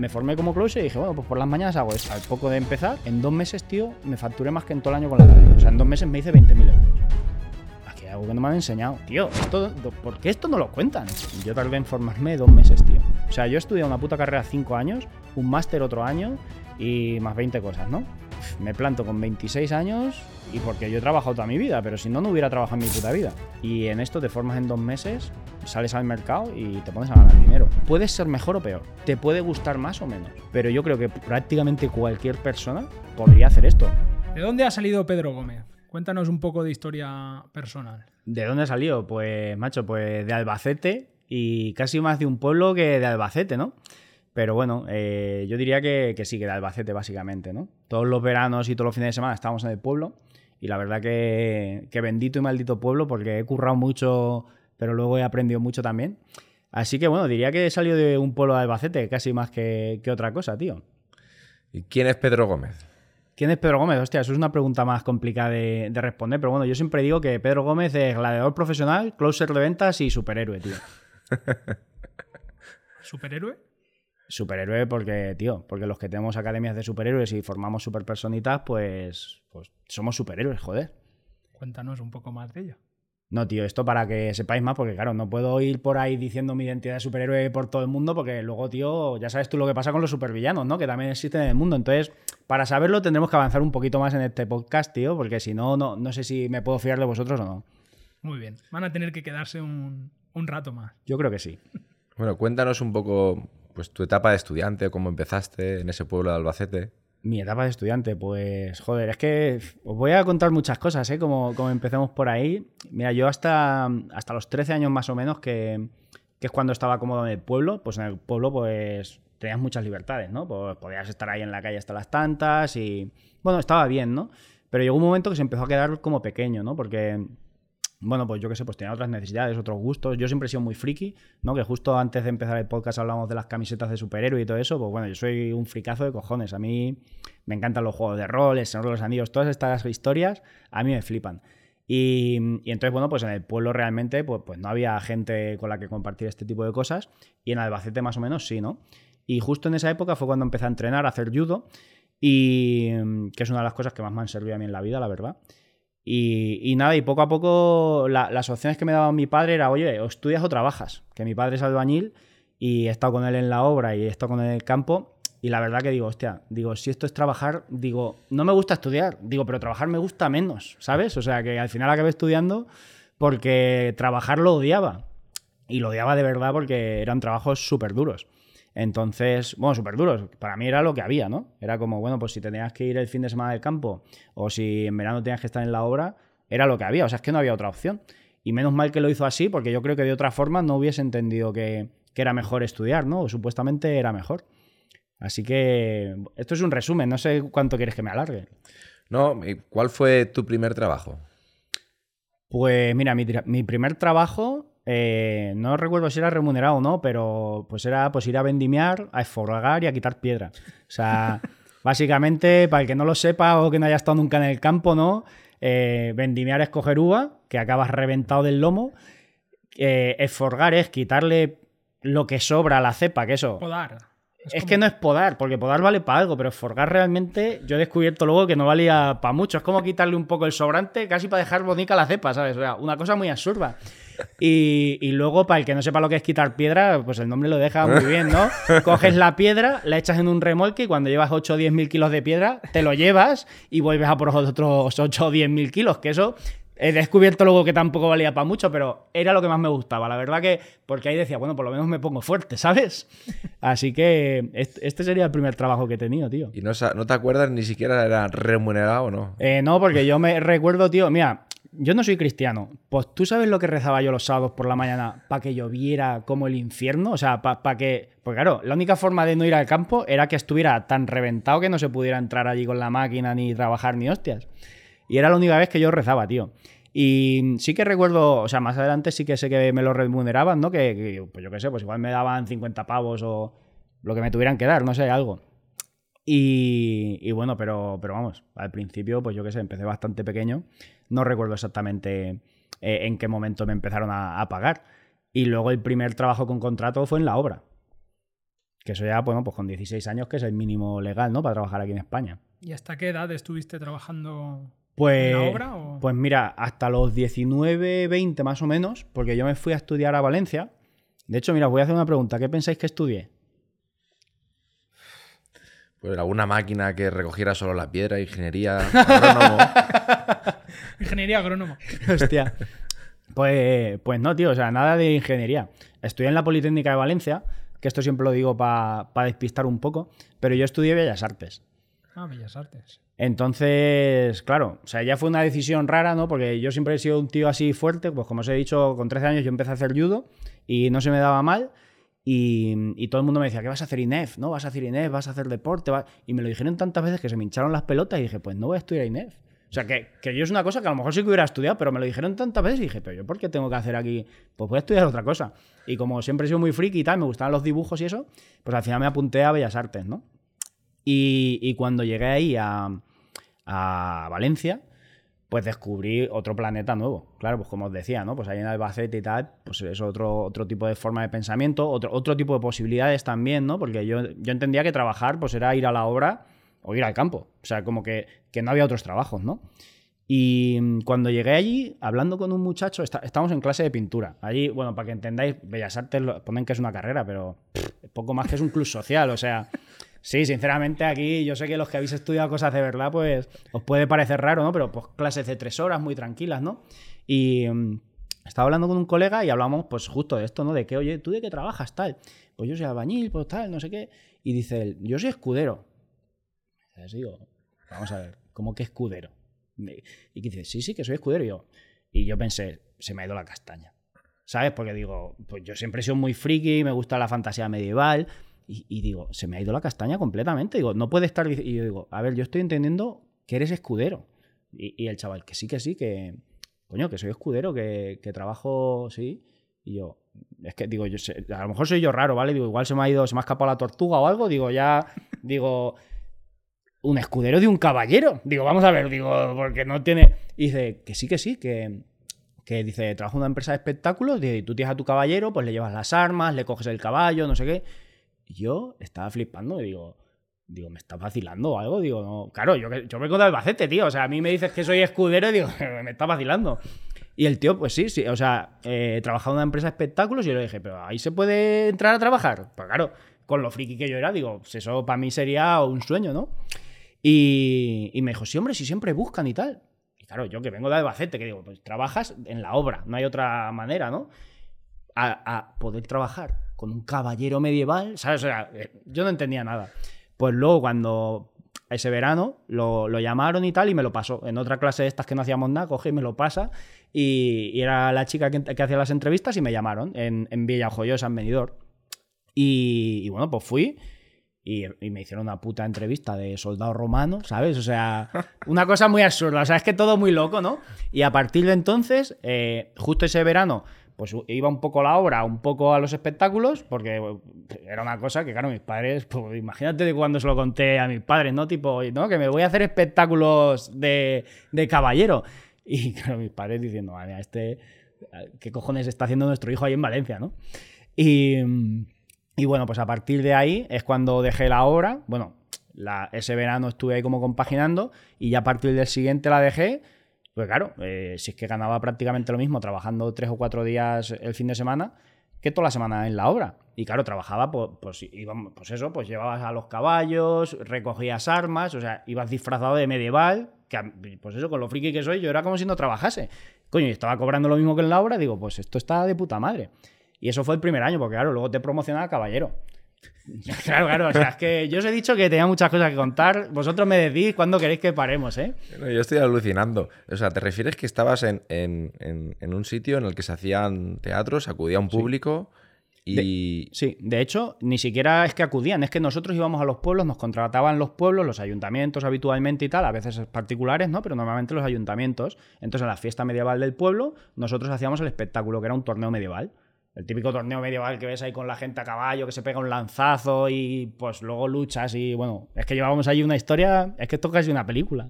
me formé como closer y dije, bueno, pues por las mañanas hago esto. Al poco de empezar, en dos meses, tío, me facturé más que en todo el año con la radio. O sea, en dos meses me hice 20.000 euros. Aquí hay algo que no me han enseñado. Tío, esto, ¿por qué esto no lo cuentan? Yo tardé en formarme dos meses, tío. O sea, yo he estudiado una puta carrera cinco años, un máster otro año y más 20 cosas, ¿no? Me planto con 26 años y porque yo he trabajado toda mi vida, pero si no, no hubiera trabajado en mi puta vida. Y en esto te formas en dos meses, sales al mercado y te pones a ganar dinero. Puedes ser mejor o peor, te puede gustar más o menos, pero yo creo que prácticamente cualquier persona podría hacer esto. ¿De dónde ha salido Pedro Gómez? Cuéntanos un poco de historia personal. ¿De dónde ha salido? Pues, macho, pues de Albacete y casi más de un pueblo que de Albacete, ¿no? Pero bueno, eh, yo diría que, que, sí, que de Albacete básicamente, ¿no? Todos los veranos y todos los fines de semana estábamos en el pueblo y la verdad que, que bendito y maldito pueblo porque he currado mucho, pero luego he aprendido mucho también. Así que bueno, diría que he salido de un pueblo de Albacete casi más que, que otra cosa, tío. ¿Y quién es Pedro Gómez? ¿Quién es Pedro Gómez? Hostia, eso es una pregunta más complicada de, de, responder, pero bueno, yo siempre digo que Pedro Gómez es gladiador profesional, closer de ventas y superhéroe, tío. ¿Superhéroe? Superhéroe porque, tío, porque los que tenemos academias de superhéroes y formamos superpersonitas, pues, pues somos superhéroes, joder. Cuéntanos un poco más de ello. No, tío, esto para que sepáis más, porque claro, no puedo ir por ahí diciendo mi identidad de superhéroe por todo el mundo, porque luego, tío, ya sabes tú lo que pasa con los supervillanos, ¿no? Que también existen en el mundo. Entonces, para saberlo tendremos que avanzar un poquito más en este podcast, tío, porque si no, no, no sé si me puedo fiar de vosotros o no. Muy bien. Van a tener que quedarse un, un rato más. Yo creo que sí. Bueno, cuéntanos un poco pues tu etapa de estudiante, cómo empezaste en ese pueblo de Albacete. Mi etapa de estudiante, pues joder, es que os voy a contar muchas cosas, ¿eh? Como, como empecemos por ahí. Mira, yo hasta, hasta los 13 años más o menos, que, que es cuando estaba cómodo en el pueblo, pues en el pueblo pues tenías muchas libertades, ¿no? Pues podías estar ahí en la calle hasta las tantas y, bueno, estaba bien, ¿no? Pero llegó un momento que se empezó a quedar como pequeño, ¿no? Porque bueno, pues yo qué sé, pues tenía otras necesidades, otros gustos. Yo siempre he sido muy friki, ¿no? Que justo antes de empezar el podcast hablamos de las camisetas de superhéroe y todo eso. Pues bueno, yo soy un fricazo de cojones. A mí me encantan los juegos de rol, el Señor de los Anillos, todas estas historias, a mí me flipan. Y, y, entonces, bueno, pues en el pueblo realmente pues, pues no había gente con la que compartir este tipo de cosas. Y en Albacete más o menos sí, ¿no? Y justo en esa época fue cuando empecé a entrenar, a hacer judo. Y que es una de las cosas que más me han servido a mí en la vida, la verdad. Y, nada, y poco a poco la, las opciones que me daba mi padre era, oye, o estudias o trabajas. Que mi padre es albañil y he estado con él en la obra y he estado con él en el campo. Y la verdad que digo, hostia, digo, si esto es trabajar, digo, no me gusta estudiar, digo, pero trabajar me gusta menos, ¿sabes? O sea, que al final acabé estudiando porque trabajar lo odiaba. Y lo odiaba de verdad porque eran trabajos súper duros. Entonces, bueno, súper duros. Para mí era lo que había, ¿no? Era como, bueno, pues si tenías que ir el fin de semana del campo o si en verano tenías que estar en la obra, era lo que había. O sea, es que no había otra opción. Y menos mal que lo hizo así, porque yo creo que de otra forma no hubiese entendido que, que era mejor estudiar, ¿no? O supuestamente era mejor. Así que esto es un resumen, no sé cuánto quieres que me alargue. No, ¿cuál fue tu primer trabajo? Pues mira, mi, mi primer trabajo eh, no recuerdo si era remunerado o no, pero pues era pues ir a vendimiar, a esforgar y a quitar piedra. O sea, básicamente, para el que no lo sepa o que no haya estado nunca en el campo, ¿no? Eh, vendimiar es coger uva, que acabas reventado del lomo. Eh, esforgar es quitarle lo que sobra a la cepa, que eso. Podar. Es, es como... que no es podar, porque podar vale para algo, pero esforgar realmente yo he descubierto luego que no valía para mucho. Es como quitarle un poco el sobrante casi para dejar bonita la cepa, ¿sabes? O sea, una cosa muy absurda. Y, y, luego, para el que no sepa lo que es quitar piedra, pues el nombre lo deja muy bien, ¿no? Coges la piedra, la echas en un remolque y cuando llevas 8 o 10 mil kilos de piedra, te lo llevas y vuelves a por otros 8 o 10 mil kilos, que eso he descubierto luego que tampoco valía para mucho, pero era lo que más me gustaba. La verdad que, porque ahí decía, bueno, por lo menos me pongo fuerte, ¿sabes? Así que este sería el primer trabajo que he tenido, tío. ¿Y no, no te acuerdas ni siquiera era remunerado o no? Eh, no, porque yo me recuerdo, tío, mira, yo no soy cristiano. Pues tú sabes lo que rezaba yo los sábados por la mañana para que lloviera como el infierno. O sea, para pa que. Pues claro, la única forma de no ir al campo era que estuviera tan reventado que no se pudiera entrar allí con la máquina ni trabajar ni hostias. Y era la única vez que yo rezaba, tío. Y sí que recuerdo, o sea, más adelante sí que sé que me lo remuneraban, ¿no? Que, pues yo qué sé, pues igual me daban 50 pavos o lo que me tuvieran que dar, no sé, algo. Y, y, bueno, pero, pero vamos, al principio, pues yo qué sé, empecé bastante pequeño. No recuerdo exactamente eh, en qué momento me empezaron a, a, pagar. Y luego el primer trabajo con contrato fue en la obra. Que eso ya, bueno, pues con 16 años, que es el mínimo legal, ¿no? Para trabajar aquí en España. ¿Y hasta qué edad estuviste trabajando Pues, obra? o- pues mira, hasta los 19, 20 más o menos, porque yo me fui a estudiar a Valencia. De hecho, mira, os voy a hacer una pregunta. ¿Qué pensáis que estudié? Pues alguna máquina que recogiera solo la piedra, ingeniería, agrónomo. Ingeniería agrónoma. Hostia. Pues, pues no, tío, o sea, nada de ingeniería. Estudié en la Politécnica de Valencia, que esto siempre lo digo para despistar un poco, pero yo estudié Bellas Artes. Ah, Bellas Artes. Entonces, claro, o sea, ya fue una decisión rara, ¿no? Porque yo siempre he sido un tío así fuerte, pues como os he dicho, con 13 años yo empecé a hacer judo y no se me daba mal. Y, y todo el mundo me decía, ¿qué vas a hacer INEF? ¿No? ¿Vas a hacer INEF? ¿Vas a hacer deporte? va-". Y me lo dijeron tantas veces que se me hincharon las pelotas y dije, pues no voy a estudiar INEF. O sea, que, que yo es una cosa que a lo mejor sí que hubiera estudiado, pero me lo dijeron tantas veces y dije, pero yo por qué tengo que hacer aquí? Pues voy a estudiar otra cosa. Y como siempre he sido muy friki y tal, me gustaban los dibujos y eso, pues al final me apunté a Bellas Artes, ¿no? Y, y cuando llegué ahí a, a Valencia, pues descubrí otro planeta nuevo. Claro, pues como os decía, ¿no? Pues ahí en Albacete y tal, pues es otro, otro tipo de forma de pensamiento, otro, otro tipo de posibilidades también, ¿no? Porque yo, yo entendía que trabajar, pues era ir a la obra o ir al campo. O sea, como que, que no había otros trabajos, ¿no? Y cuando llegué allí, hablando con un muchacho, está- estamos en clase de pintura. Allí, bueno, para que entendáis, Bellas Artes lo- ponen que es una carrera, pero poco más que es un club social. O sea, sí, sinceramente aquí yo sé que los que habéis estudiado cosas de verdad, pues os puede parecer raro, ¿no? Pero pues clases de tres horas, muy tranquilas, ¿no? Y mm, estaba hablando con un colega y hablamos pues justo de esto, ¿no? De que, oye, ¿tú de qué trabajas tal? Pues yo soy albañil, pues tal, no sé qué. Y dice él, yo soy escudero. Entonces digo, vamos a ver, ¿cómo que escudero? Y dice, sí, sí, que soy escudero. Yo, y yo pensé, se me ha ido la castaña. ¿Sabes? Porque digo, pues yo siempre he sido muy friki, me gusta la fantasía medieval. Y, digo, se me ha ido la castaña completamente. Digo, no puede estar. Y yo digo, a ver, yo estoy entendiendo que eres escudero. Y, el chaval, que sí, que sí, que. Coño, que soy escudero, que, que trabajo, sí. Y yo, es que digo, yo a lo mejor soy yo raro, ¿vale? Digo, igual se me ha ido, se me ha escapado la tortuga o algo. Digo, ya, digo, un escudero de un caballero. Digo, vamos a ver, digo, porque no tiene. Y dice, que sí, que sí, que, que dice, trabajo en una empresa de espectáculos, y tú tienes a tu caballero, pues le llevas las armas, le coges el caballo, no sé qué. Yo estaba flipando y digo, digo, ¿me estás vacilando o algo? Digo, no, claro, yo, yo vengo de Albacete, tío. O sea, a mí me dices que soy escudero y digo, me estás vacilando. Y el tío, pues sí, sí, o sea, eh, trabajaba en una empresa de espectáculos y yo le dije, pero ahí se puede entrar a trabajar. Pues claro, con lo friki que yo era, digo, pues eso para mí sería un sueño, ¿no? Y, me dijo, sí, hombre, si siempre buscan y tal. Y claro, yo que vengo de Albacete, que digo, pues trabajas en la obra, no hay otra manera, ¿no? A poder trabajar con un caballero medieval, ¿sabes? O sea, eh, yo no entendía nada. Pues luego, cuando ese verano lo, lo llamaron y tal, y me lo pasó. En otra clase de estas que no hacíamos nada, coge y me lo pasa. Y, y era la chica que, que hacía las entrevistas y me llamaron en, en Villajoyosa, en Benidorm. Y, y bueno, pues fui. Y, y me hicieron una puta entrevista de soldado romano, ¿sabes? O sea, una cosa muy absurda. O sea, es que todo muy loco, ¿no? Y a partir de entonces, eh, justo ese verano, pues iba un poco a la obra, un poco a los espectáculos, porque era una cosa que, claro, mis padres, pues imagínate de cuando se lo conté a mis padres, ¿no? Tipo, ¿no? Que me voy a hacer espectáculos de, de caballero. Y claro, mis padres diciendo, este, ¿qué cojones está haciendo nuestro hijo ahí en Valencia, ¿no? Y. Y bueno, pues a partir de ahí es cuando dejé la obra. Bueno, ese verano estuve ahí como compaginando y ya a partir del siguiente la dejé. Claro, eh, si es que ganaba prácticamente lo mismo trabajando tres o cuatro días el fin de semana que toda la semana en la obra. Y claro, trabajaba, pues, pues, pues eso, pues llevabas a los caballos, recogías armas, o sea, ibas disfrazado de medieval, que pues eso, con lo friki que soy, yo era como si no trabajase. Coño, y estaba cobrando lo mismo que en la obra, digo, pues esto está de puta madre. Y eso fue el primer año, porque claro, luego te promocionaba caballero. claro, claro, o sea, es que yo os he dicho que tenía muchas cosas que contar. Vosotros me decís cuándo queréis que paremos, ¿eh? No, Yo estoy alucinando. O sea, ¿te refieres que estabas en, en- en- en un sitio en el que se hacían teatros, acudía un público y... Sí, de hecho, ni siquiera es que acudían, es que nosotros íbamos a los pueblos, nos contrataban los pueblos, los ayuntamientos habitualmente y tal, a veces particulares, ¿no? Pero normalmente los ayuntamientos. Entonces, en la fiesta medieval del pueblo, nosotros hacíamos el espectáculo, que era un torneo medieval. El típico torneo medieval que ves ahí con la gente a caballo, que se pega un lanzazo y pues luego luchas y bueno, es que llevábamos ahí una historia, es que esto es casi una película.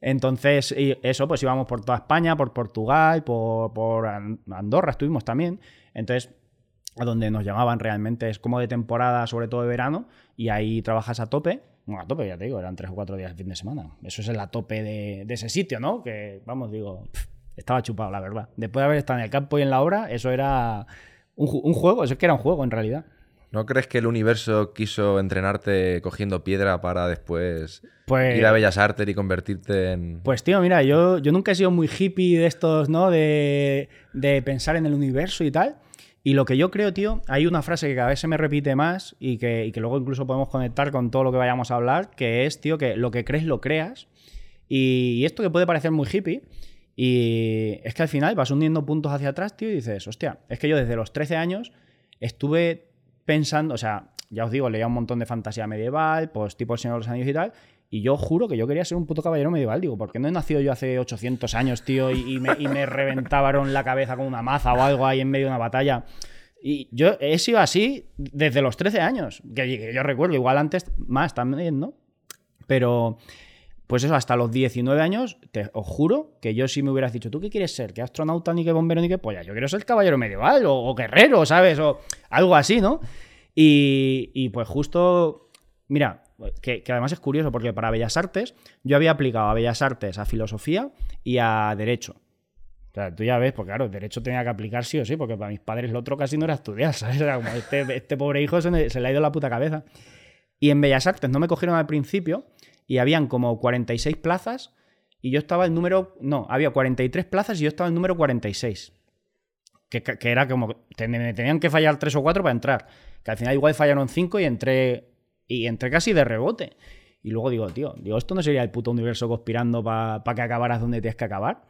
Entonces, eso, pues íbamos por toda España, por Portugal, por, por An- Andorra estuvimos también. Entonces, a donde nos llamaban realmente. Es como de temporada, sobre todo de verano, y ahí trabajas a tope. Bueno, a tope, ya te digo, eran tres o cuatro días de fin de semana. Eso es el a tope de, ese sitio, ¿no? Que, vamos, digo, estaba chupado, la verdad. Después de haber estado en el campo y en la obra, eso era un, ju- un juego, eso es que era un juego en realidad. ¿No crees que el universo quiso entrenarte cogiendo piedra para después Pues, ir a Bellas Artes y convertirte en... Pues tío, mira, yo, yo nunca he sido muy hippie de estos, ¿no? De, de pensar en el universo y tal. Y lo que yo creo, tío, hay una frase que cada vez se me repite más y que, y que luego incluso podemos conectar con todo lo que vayamos a hablar, que es, tío, que lo que crees lo creas. Y, y esto que puede parecer muy hippie, y es que al final vas hundiendo puntos hacia atrás, tío, y dices, hostia, es que yo desde los 13 años estuve pensando, o sea, ya os digo, leía un montón de fantasía medieval, pues tipo El Señor de los Anillos y tal, y yo juro que yo quería ser un puto caballero medieval. Digo, ¿por qué no he nacido yo hace 800 años, tío, y, y me, y me reventaron la cabeza con una maza o algo ahí en medio de una batalla? Y yo he sido así desde los 13 años, que, que yo recuerdo, igual antes más también, ¿no? Pero, pues eso, hasta los 19 años, te, os juro que yo sí me hubieras dicho, ¿tú qué quieres ser? ¿Qué astronauta, ni qué bombero, ni qué polla? Yo quiero ser caballero medieval o, o guerrero, ¿sabes? O algo así, ¿no? Y, pues justo, mira, que, además es curioso porque para Bellas Artes yo había aplicado a Bellas Artes a filosofía y a derecho. O sea, tú ya ves, porque claro, derecho tenía que aplicar sí o sí, porque para mis padres lo otro casi no era estudiar, ¿sabes? Era como este, este pobre hijo se, se le ha ido la puta cabeza. Y en Bellas Artes no me cogieron al principio y habían como 46 plazas y yo estaba el número... No, había 43 plazas y yo estaba el número 46. Que, que- era como... me tenían que fallar 3 o 4 para entrar. Que al final igual fallaron 5 y entré... Y entré casi de rebote. Y luego digo, tío, digo, esto no sería el puto universo conspirando para que acabaras donde tienes que acabar.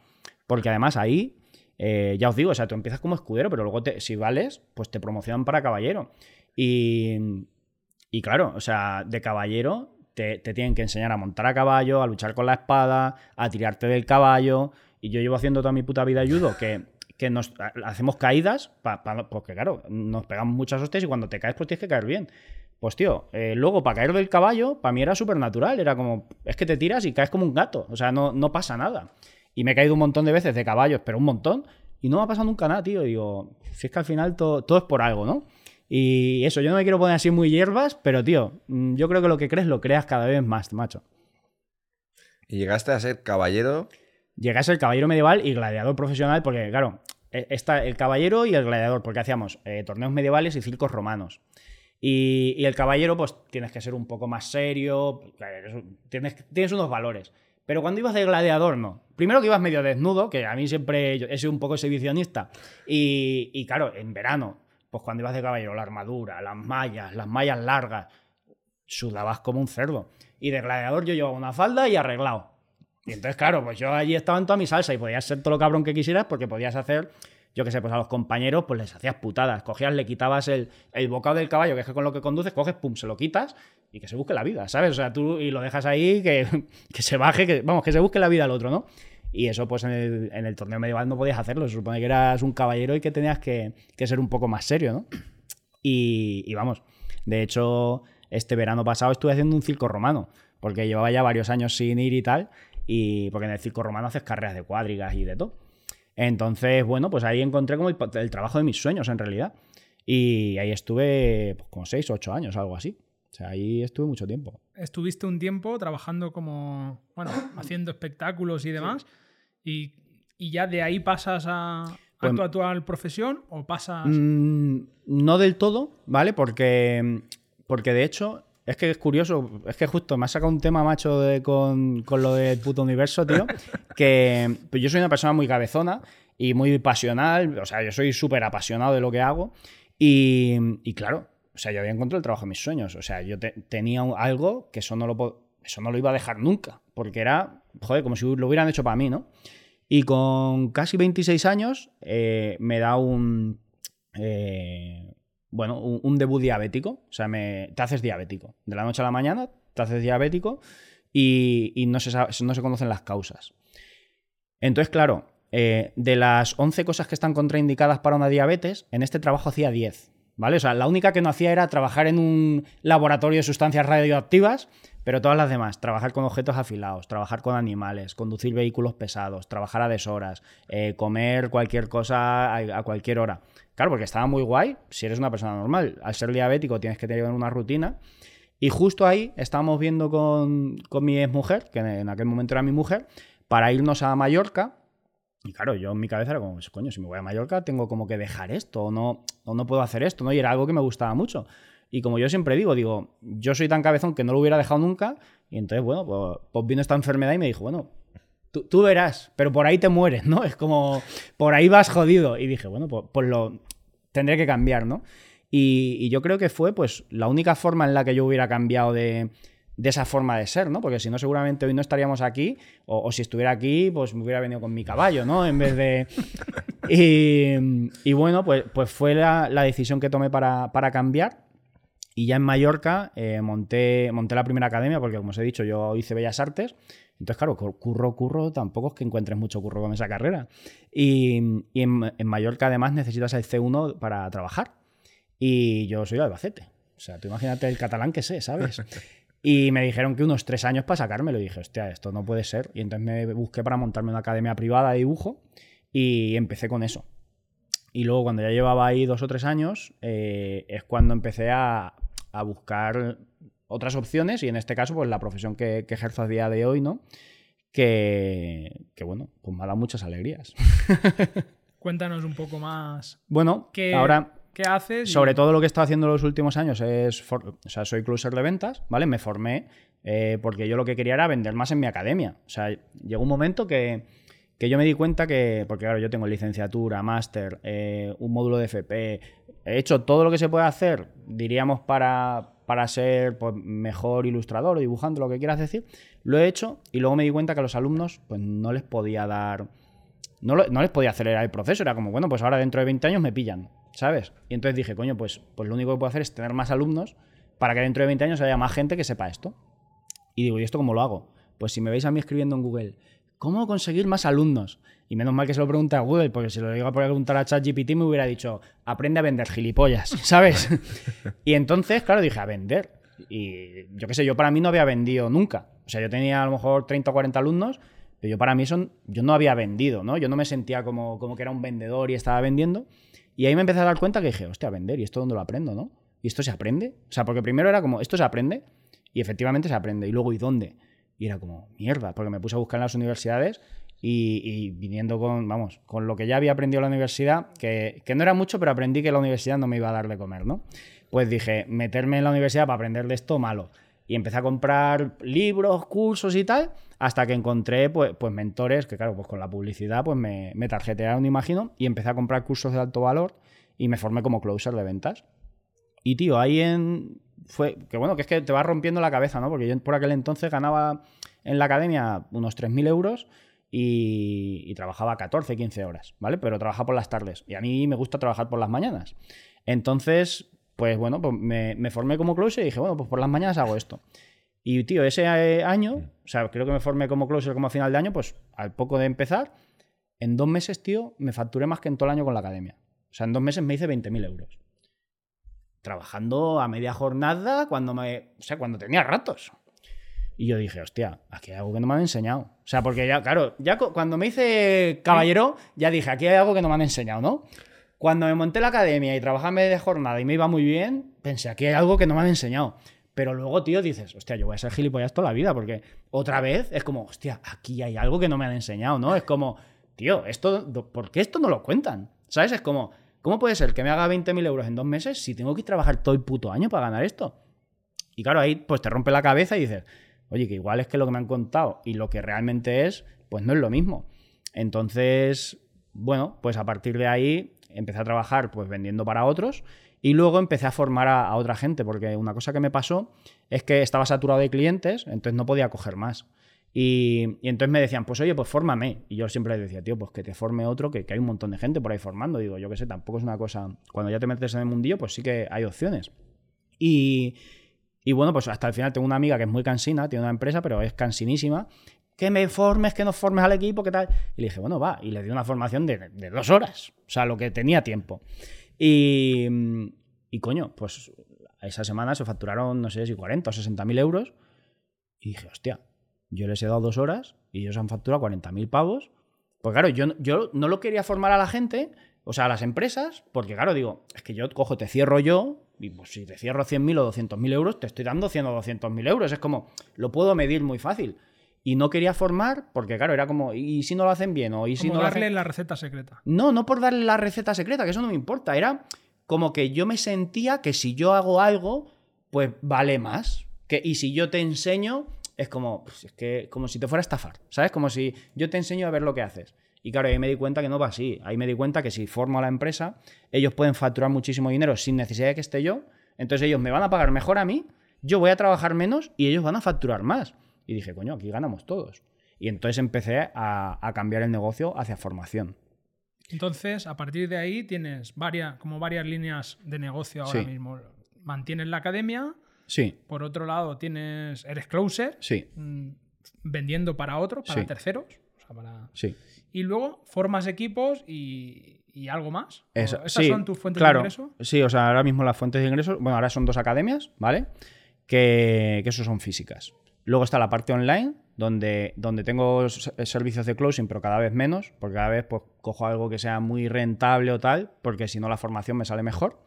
Porque además ahí, eh, ya os digo, o sea, tú empiezas como escudero, pero luego te- si vales, pues te promocionan para caballero. Y, y claro, o sea, de caballero te, tienen que enseñar a montar a caballo, a luchar con la espada, a tirarte del caballo. Y yo llevo haciendo toda mi puta vida judo que, que nos hacemos caídas, pa- porque claro, nos pegamos muchas hostias y cuando te caes, pues tienes que caer bien. Pues tío, eh, luego para caer del caballo, para mí era súper natural. Era como, es que te tiras y caes como un gato. O sea, no, no pasa nada. Y me he caído un montón de veces de caballos, pero un montón. Y no me ha pasado nunca nada, tío. Digo, si es que al final todo, todo es por algo, ¿no? Y eso, yo no me quiero poner así muy hierbas, pero tío, mm, yo creo que lo que crees lo creas cada vez más, macho. Y llegaste a ser caballero. Llegué a ser caballero medieval y gladiador profesional, porque, claro, e- está el caballero y el gladiador, porque hacíamos eh, torneos medievales y circos romanos. Y, y el caballero, pues tienes que ser un poco más serio, un- tienes, tienes unos valores. Pero cuando ibas de gladiador, no. Primero que ibas medio desnudo, que a mí siempre yo he sido un poco exhibicionista. Y, y claro, en verano, pues cuando ibas de caballero, la armadura, las mallas, las mallas largas, sudabas como un cerdo. Y de gladiador yo llevaba una falda y arreglado. Y entonces, claro, pues yo allí estaba en toda mi salsa y podías ser todo lo cabrón que quisieras porque podías hacer, yo qué sé, pues a los compañeros pues les hacías putadas. Cogías, le quitabas el, el bocado del caballo, que es con lo que conduces, coges, pum, se lo quitas y que se busque la vida, ¿sabes? O sea, tú y lo dejas ahí, que, que se baje, que vamos, que se busque la vida al otro, ¿no? Y eso, pues en el, en el torneo medieval no podías hacerlo. Se supone que eras un caballero y que tenías que, ser un poco más serio, ¿no? Y, vamos, de hecho, este verano pasado estuve haciendo un circo romano, porque llevaba ya varios años sin ir y tal, y porque en el circo romano haces carreras de cuadrigas y de todo. Entonces, bueno, pues ahí encontré como el, trabajo de mis sueños en realidad. Y ahí estuve pues, como 6 o 8 años, algo así. O sea, ahí estuve mucho tiempo. Estuviste un tiempo trabajando como, bueno, haciendo espectáculos y demás, y, y ya de ahí pasas a, a Pues- tu actual profesión o pasas... Mm, no del todo, ¿vale? Porque, porque de hecho, es que es curioso, es que justo me ha sacado un tema, macho, de- con, con lo del puto universo, tío, que pues yo soy una persona muy cabezona y muy pasional, o sea, yo soy súper apasionado de lo que hago y, y claro, o sea, yo había encontrado el trabajo de mis sueños, o sea, yo te- tenía algo que eso no lo eso no lo iba a dejar nunca, porque era, joder, como si lo hubieran hecho para mí, ¿no? Y con casi 26 años eh, me da un, eh, bueno, un, debut diabético. O sea, me, te haces diabético. De la noche a la mañana te haces diabético y, y no, se no se conocen las causas. Entonces, claro, eh, de las 11 cosas que están contraindicadas para una diabetes, en este trabajo hacía 10. ¿Vale? O sea, la única que no hacía era trabajar en un laboratorio de sustancias radioactivas, pero todas las demás, trabajar con objetos afilados, trabajar con animales, conducir vehículos pesados, trabajar a deshoras, eh, comer cualquier cosa a, cualquier hora. Claro, porque estaba muy guay si eres una persona normal. Al ser diabético tienes que tener una rutina. Y justo ahí estábamos viendo con, con mi mujer, que en aquel momento era mi mujer, para irnos a Mallorca. Y claro, yo en mi cabeza era como, pues, coño, si me voy a Mallorca tengo como que dejar esto, o no, o no puedo hacer esto, ¿no? Y era algo que me gustaba mucho. Y como yo siempre digo, digo, yo soy tan cabezón que no lo hubiera dejado nunca. Y entonces, bueno, pues, pues vino esta enfermedad y me dijo, bueno, tú, verás, pero por ahí te mueres, ¿no? Es como, por ahí vas jodido. Y dije, bueno, pues, pues lo tendré que cambiar, ¿no? Y, yo creo que fue, pues, la única forma en la que yo hubiera cambiado de, esa forma de ser, ¿no? Porque si no, seguramente hoy no estaríamos aquí, o, si estuviera aquí, pues me hubiera venido con mi caballo, ¿no? En vez de... Y, bueno, pues, pues fue la, decisión que tomé para, para cambiar. Y ya en Mallorca eh, monté, monté la primera academia, porque como os he dicho, yo hice Bellas Artes. Entonces, claro, curro, curro, tampoco es que encuentres mucho curro con esa carrera. Y, en, Mallorca, además, necesitas el C1 para trabajar. Y yo soy de Albacete. O sea, tú imagínate el catalán que sé, ¿sabes? Y me dijeron que unos tres años para sacármelo. Y dije, hostia, esto no puede ser. Y entonces me busqué para montarme una academia privada de dibujo y empecé con eso. Y luego, cuando ya llevaba ahí dos o tres años, eh, es cuando empecé a, a buscar otras opciones y en este caso, pues la profesión que, ejerzo a día de hoy, ¿no? Que, bueno, pues me ha dado muchas alegrías. Cuéntanos un poco más. Bueno, ¿Qué, ahora. ¿Qué haces? Sobre todo lo que he estado haciendo en los últimos años es. o sea, soy closer de ventas, ¿vale? Me formé eh, porque yo lo que quería era vender más en mi academia. O sea, llegó un momento que, yo me di cuenta que. Porque, claro, yo tengo licenciatura, máster, eh, un módulo de FP, he hecho todo lo que se puede hacer, diríamos, para, para ser pues, mejor ilustrador o dibujante, lo que quieras decir. Lo he hecho y luego me di cuenta que a los alumnos pues, no les podía dar... No, les podía acelerar el proceso, era como, bueno, pues ahora dentro de 20 años me pillan, ¿sabes? Y entonces dije, coño, pues, pues lo único que puedo hacer es tener más alumnos para que dentro de 20 años haya más gente que sepa esto. Y digo, ¿y esto cómo lo hago? Pues si me veis a mí escribiendo en Google, ¿cómo conseguir más alumnos? Y menos mal que se lo pregunta a Google, porque si lo iba a preguntar a ChatGPT me hubiera dicho, aprende a vender gilipollas, ¿sabes? y entonces, claro, dije, a vender. Y yo qué sé, yo para mí no había vendido nunca. O sea, yo tenía a lo mejor 30 o 40 alumnos, pero yo para mí son, yo no había vendido, ¿no? Yo no me sentía como, como que era un vendedor y estaba vendiendo. Y ahí me empecé a dar cuenta que dije, hostia, vender, ¿y esto dónde lo aprendo, no? ¿Y esto se aprende? O sea, porque primero era como, esto se aprende, y efectivamente se aprende. Y luego, ¿y dónde? Y era como, mierda, porque me puse a buscar en las universidades y, viniendo con, vamos, con lo que ya había aprendido en la universidad, que, no era mucho, pero aprendí que la universidad no me iba a dar de comer, ¿no? Pues dije, meterme en la universidad para aprender de esto, malo. Y empecé a comprar libros, cursos y tal, hasta que encontré pues, pues mentores, que claro, pues con la publicidad pues me, me tarjetearon, imagino, y empecé a comprar cursos de alto valor y me formé como closer de ventas. Y tío, ahí en, fue que bueno, que es que te va rompiendo la cabeza, ¿no? Porque yo por aquel entonces ganaba en la academia unos 3.000 euros y, trabajaba 14, 15 horas, ¿vale? Pero trabajaba por las tardes y a mí me gusta trabajar por las mañanas. Entonces, pues bueno, pues me, formé como closer y dije, bueno, pues por las mañanas hago esto. Y tío, ese año, o sea, creo que me formé como closer como a final de año, pues al poco de empezar, en dos meses, tío, me facturé más que en todo el año con la academia. O sea, en dos meses me hice 20.000 euros trabajando a media jornada cuando me, o sea, cuando tenía ratos. Y yo dije, hostia, aquí hay algo que no me han enseñado. O sea, porque ya, claro, ya cuando me hice caballero, ya dije, aquí hay algo que no me han enseñado, ¿no? Cuando me monté la academia y trabajaba a media jornada y me iba muy bien, pensé, aquí hay algo que no me han enseñado. Pero luego, tío, dices, hostia, yo voy a ser gilipollas toda la vida, porque otra vez es como, hostia, aquí hay algo que no me han enseñado, ¿no? Es como, tío, esto, ¿por qué esto no lo cuentan? ¿Sabes? Es como, ¿Cómo puede ser que me haga 20.000 euros en dos meses si tengo que trabajar todo el puto año para ganar esto? Y claro, ahí pues te rompe la cabeza y dices, oye, que igual es que lo que me han contado y lo que realmente es, pues no es lo mismo. Entonces, bueno, pues a partir de ahí empecé a trabajar pues vendiendo para otros y luego empecé a formar a, otra gente, porque una cosa que me pasó es que estaba saturado de clientes, entonces no podía coger más. Y, entonces me decían, pues oye, pues fórmame. Y yo siempre les decía, tío, pues que te forme otro, que, hay un montón de gente por ahí formando. Digo, yo qué sé, tampoco es una cosa. Cuando ya te metes en el mundillo, pues sí que hay opciones. Y, bueno, pues hasta el final tengo una amiga que es muy cansina, tiene una empresa, pero es cansinísima. Que me formes, que nos formes al equipo, ¿qué tal? Y le dije, bueno, va. Y le di una formación de, de dos horas. O sea, lo que tenía tiempo. Y, Y coño, pues esa semana se facturaron, no sé si 40 o 60 mil euros. Y dije, hostia, yo les he dado dos horas y ellos han facturado 40 mil pavos. Pues claro, yo, yo no lo quería formar a la gente, o sea, a las empresas, porque claro, digo, es que yo cojo, te cierro yo, y pues si te cierro 100.000 o 200.000 euros, te estoy dando 100 o 200.000 euros. Es como, lo puedo medir muy fácil. Y no quería formar porque, claro, era como, ¿y si no lo hacen bien? O ¿y si Como no lo darle hacen... la receta secreta. No, no por darle la receta secreta, que eso no me importa. Era como que yo me sentía que si yo hago algo, pues vale más. Que, y si yo te enseño, es como, pues, es que, como si te fuera a estafar, ¿sabes? Como si yo te enseño a ver lo que haces. Y claro, ahí me di cuenta que no va así. Ahí me di cuenta que si formo a la empresa, ellos pueden facturar muchísimo dinero sin necesidad de que esté yo. Entonces ellos me van a pagar mejor a mí, yo voy a trabajar menos y ellos van a facturar más. Y dije, coño, aquí ganamos todos. Y entonces empecé a, a cambiar el negocio hacia formación. Entonces, a partir de ahí tienes varias, como varias líneas de negocio ahora Sí. mismo. Mantienes la academia, Sí, por otro lado tienes, eres closer, sí, mm, vendiendo para otros, para Sí. terceros. o sea, para- sí. Y luego formas equipos y, y algo más. ¿O Eso- ¿Esas son tus fuentes claro, de ingreso? Sí, o sea, ahora mismo las fuentes de ingresos, bueno, ahora son dos academias, ¿vale? Que, que eso son físicas. Luego está la parte online, donde, donde tengo servicios de closing, pero cada vez menos, porque cada vez pues, cojo algo que sea muy rentable o tal, porque si no la formación me sale mejor.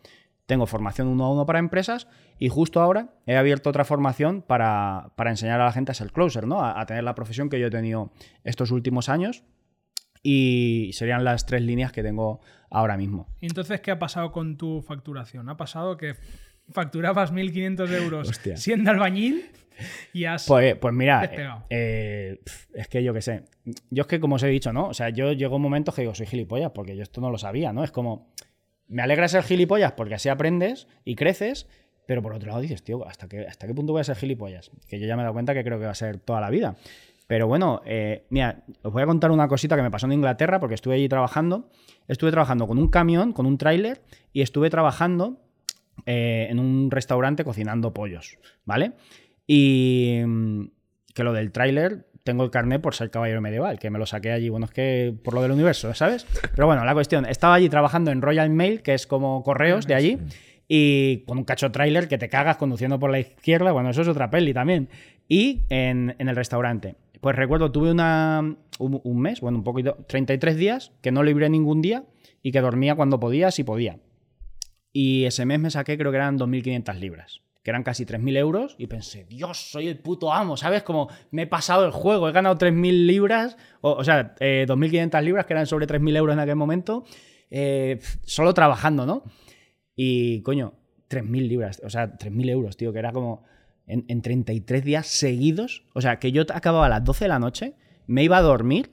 Tengo formación uno a uno para empresas y justo ahora he abierto otra formación para, para enseñar a la gente a ser closer, ¿no? A, a tener la profesión que yo he tenido estos últimos años y serían las tres líneas que tengo ahora mismo. ¿Y entonces qué ha pasado con tu facturación? ¿Ha pasado que facturabas 1.500 euros Hostia. siendo albañil y has... Pues, pues mira, eh, pf, es que yo qué sé. Yo es que, como os he dicho, ¿no? O sea, yo llego un momento que digo, soy gilipollas, porque yo esto no lo sabía, ¿no? Es como, me alegra ser gilipollas porque así aprendes y creces, pero por otro lado dices, tío, ¿hasta qué, ¿hasta qué punto voy a ser gilipollas? Que yo ya me he dado cuenta que creo que va a ser toda la vida. Pero bueno, eh, mira, os voy a contar una cosita que me pasó en Inglaterra porque estuve allí trabajando. Estuve trabajando con un camión, con un tráiler, y estuve trabajando eh, en un restaurante cocinando pollos, ¿vale? Y mm, que lo del tráiler, tengo el carnet por ser caballero medieval, que me lo saqué allí, bueno, es que por lo del universo, ¿sabes? Pero bueno, la cuestión, estaba allí trabajando en Royal Mail, que es como correos de allí, y con un cacho tráiler que te cagas conduciendo por la izquierda, bueno, eso es otra peli también, y en, en el restaurante. Pues recuerdo, tuve una, un, un mes, bueno, un poquito, 33 días, que no libré ningún día y que dormía cuando podía, si podía. Y ese mes me saqué, creo que eran 2.500 libras, que eran casi 3.000 euros. Y pensé, Dios, soy el puto amo, ¿sabes? Como me he pasado el juego, he ganado 3.000 libras, o, sea, eh, 2.500 libras, que eran sobre 3.000 euros en aquel momento, eh, solo trabajando, ¿no? Y, coño, 3.000 libras, o sea, 3.000 euros, tío, que era como en, en 33 días seguidos. O sea, que yo acababa a las 12 de la noche, me iba a dormir